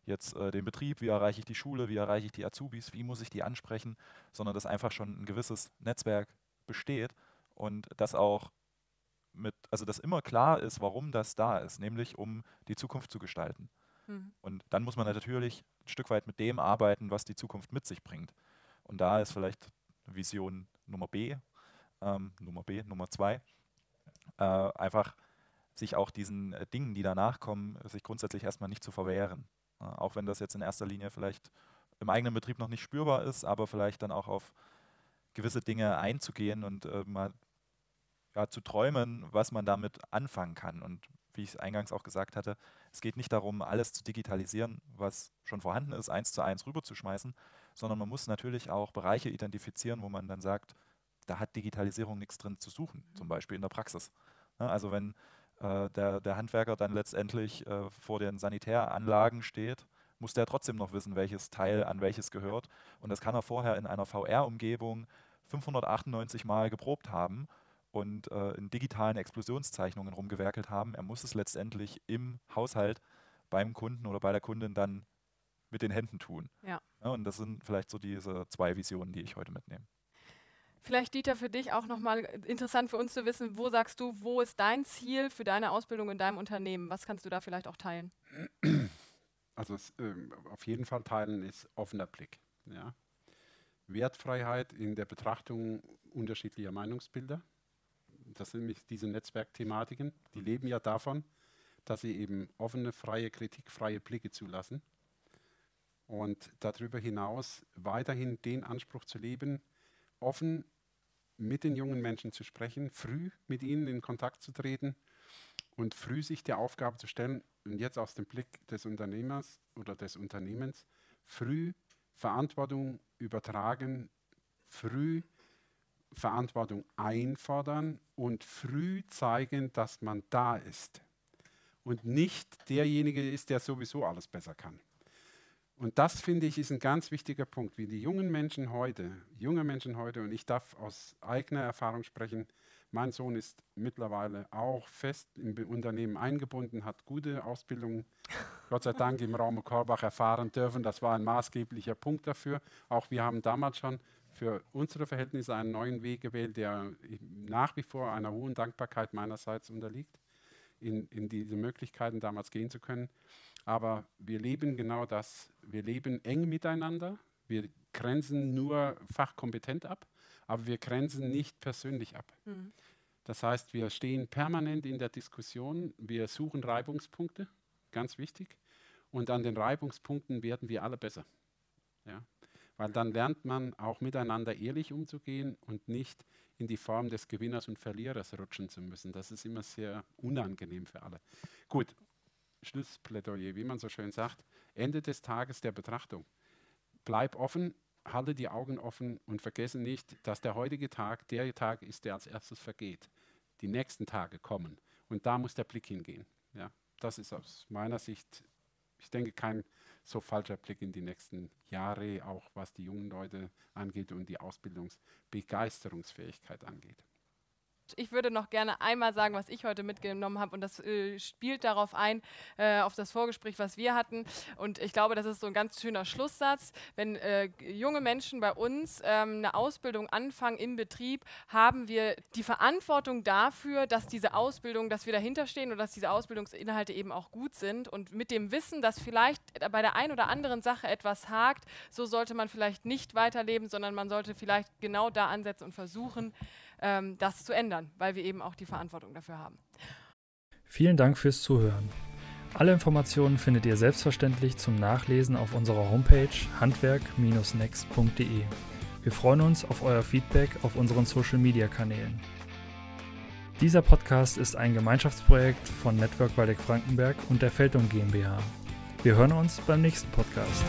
jetzt äh, den Betrieb, wie erreiche ich die Schule, wie erreiche ich die Azubis, wie muss ich die ansprechen, sondern dass einfach schon ein gewisses Netzwerk besteht und das auch mit, also dass immer klar ist, warum das da ist, nämlich um die Zukunft zu gestalten. Mhm. Und dann muss man natürlich ein Stück weit mit dem arbeiten, was die Zukunft mit sich bringt. Und da ist vielleicht Vision Nummer B, ähm, Nummer B, Nummer zwei, äh, einfach sich auch diesen äh, Dingen, die danach kommen, sich grundsätzlich erstmal nicht zu verwehren. Auch wenn das jetzt in erster Linie vielleicht im eigenen Betrieb noch nicht spürbar ist, aber vielleicht dann auch auf gewisse Dinge einzugehen und äh, mal ja, zu träumen, was man damit anfangen kann. Und wie ich es eingangs auch gesagt hatte, es geht nicht darum, alles zu digitalisieren, was schon vorhanden ist, eins zu eins rüberzuschmeißen, sondern man muss natürlich auch Bereiche identifizieren, wo man dann sagt, da hat Digitalisierung nichts drin zu suchen, zum Beispiel in der Praxis. Ja, also wenn äh, der, der, Handwerker dann letztendlich äh, vor den Sanitäranlagen steht, muss der trotzdem noch wissen, welches Teil an welches gehört. Und das kann er vorher in einer VR-Umgebung 598 Mal geprobt haben und äh, in digitalen Explosionszeichnungen rumgewerkelt haben. Er muss es letztendlich im Haushalt beim Kunden oder bei der Kundin dann mit den Händen tun. Ja. ja und das sind vielleicht so diese zwei Visionen, die ich heute mitnehme. Vielleicht, Dieter, für dich auch nochmal interessant für uns zu wissen, wo sagst du, wo ist dein Ziel für deine Ausbildung in deinem Unternehmen? Was kannst du da vielleicht auch teilen? Also es, äh, auf jeden Fall teilen ist offener Blick. Ja. Wertfreiheit in der Betrachtung unterschiedlicher Meinungsbilder. Das sind nämlich diese Netzwerkthematiken, die leben ja davon, dass sie eben offene, freie Kritik, freie Blicke zulassen. Und darüber hinaus weiterhin den Anspruch zu leben, offen mit den jungen Menschen zu sprechen, früh mit ihnen in Kontakt zu treten und früh sich der Aufgabe zu stellen, und jetzt aus dem Blick des Unternehmers oder des Unternehmens, früh Verantwortung übertragen, früh Verantwortung einfordern und früh zeigen, dass man da ist und nicht derjenige ist, der sowieso alles besser kann. Und das finde ich ist ein ganz wichtiger Punkt, wie die jungen Menschen heute, junge Menschen heute, und ich darf aus eigener Erfahrung sprechen, mein Sohn ist mittlerweile auch fest im Unternehmen eingebunden, hat gute Ausbildung, Gott sei Dank im Raum Korbach erfahren dürfen. Das war ein maßgeblicher Punkt dafür. Auch wir haben damals schon für unsere Verhältnisse einen neuen Weg gewählt, der nach wie vor einer hohen Dankbarkeit meinerseits unterliegt, in, in diese Möglichkeiten damals gehen zu können. Aber wir leben genau das. Wir leben eng miteinander. Wir grenzen nur fachkompetent ab, aber wir grenzen nicht persönlich ab. Mhm. Das heißt, wir stehen permanent in der Diskussion, wir suchen Reibungspunkte, ganz wichtig. Und an den Reibungspunkten werden wir alle besser. Ja? Weil dann lernt man auch miteinander ehrlich umzugehen und nicht in die Form des Gewinners und Verlierers rutschen zu müssen. Das ist immer sehr unangenehm für alle. Gut, Schlussplädoyer, wie man so schön sagt. Ende des Tages der Betrachtung. Bleib offen, halte die Augen offen und vergesse nicht, dass der heutige Tag der Tag ist, der als erstes vergeht. Die nächsten Tage kommen und da muss der Blick hingehen. Ja, das ist aus meiner Sicht, ich denke, kein so falscher Blick in die nächsten Jahre, auch was die jungen Leute angeht und die Ausbildungsbegeisterungsfähigkeit angeht. Ich würde noch gerne einmal sagen, was ich heute mitgenommen habe und das äh, spielt darauf ein, äh, auf das Vorgespräch, was wir hatten. Und ich glaube, das ist so ein ganz schöner Schlusssatz. Wenn äh, junge Menschen bei uns ähm, eine Ausbildung anfangen im Betrieb, haben wir die Verantwortung dafür, dass diese Ausbildung, dass wir dahinter stehen und dass diese Ausbildungsinhalte eben auch gut sind. Und mit dem Wissen, dass vielleicht bei der einen oder anderen Sache etwas hakt, so sollte man vielleicht nicht weiterleben, sondern man sollte vielleicht genau da ansetzen und versuchen, ähm, das zu ändern, weil wir eben auch die Verantwortung dafür haben. Vielen Dank fürs Zuhören. Alle Informationen findet ihr selbstverständlich zum Nachlesen auf unserer Homepage handwerk-next.de. Wir freuen uns auf euer Feedback auf unseren Social-Media-Kanälen. Dieser Podcast ist ein Gemeinschaftsprojekt von Network Waldeck Frankenberg und der Feldum GmbH. Wir hören uns beim nächsten Podcast.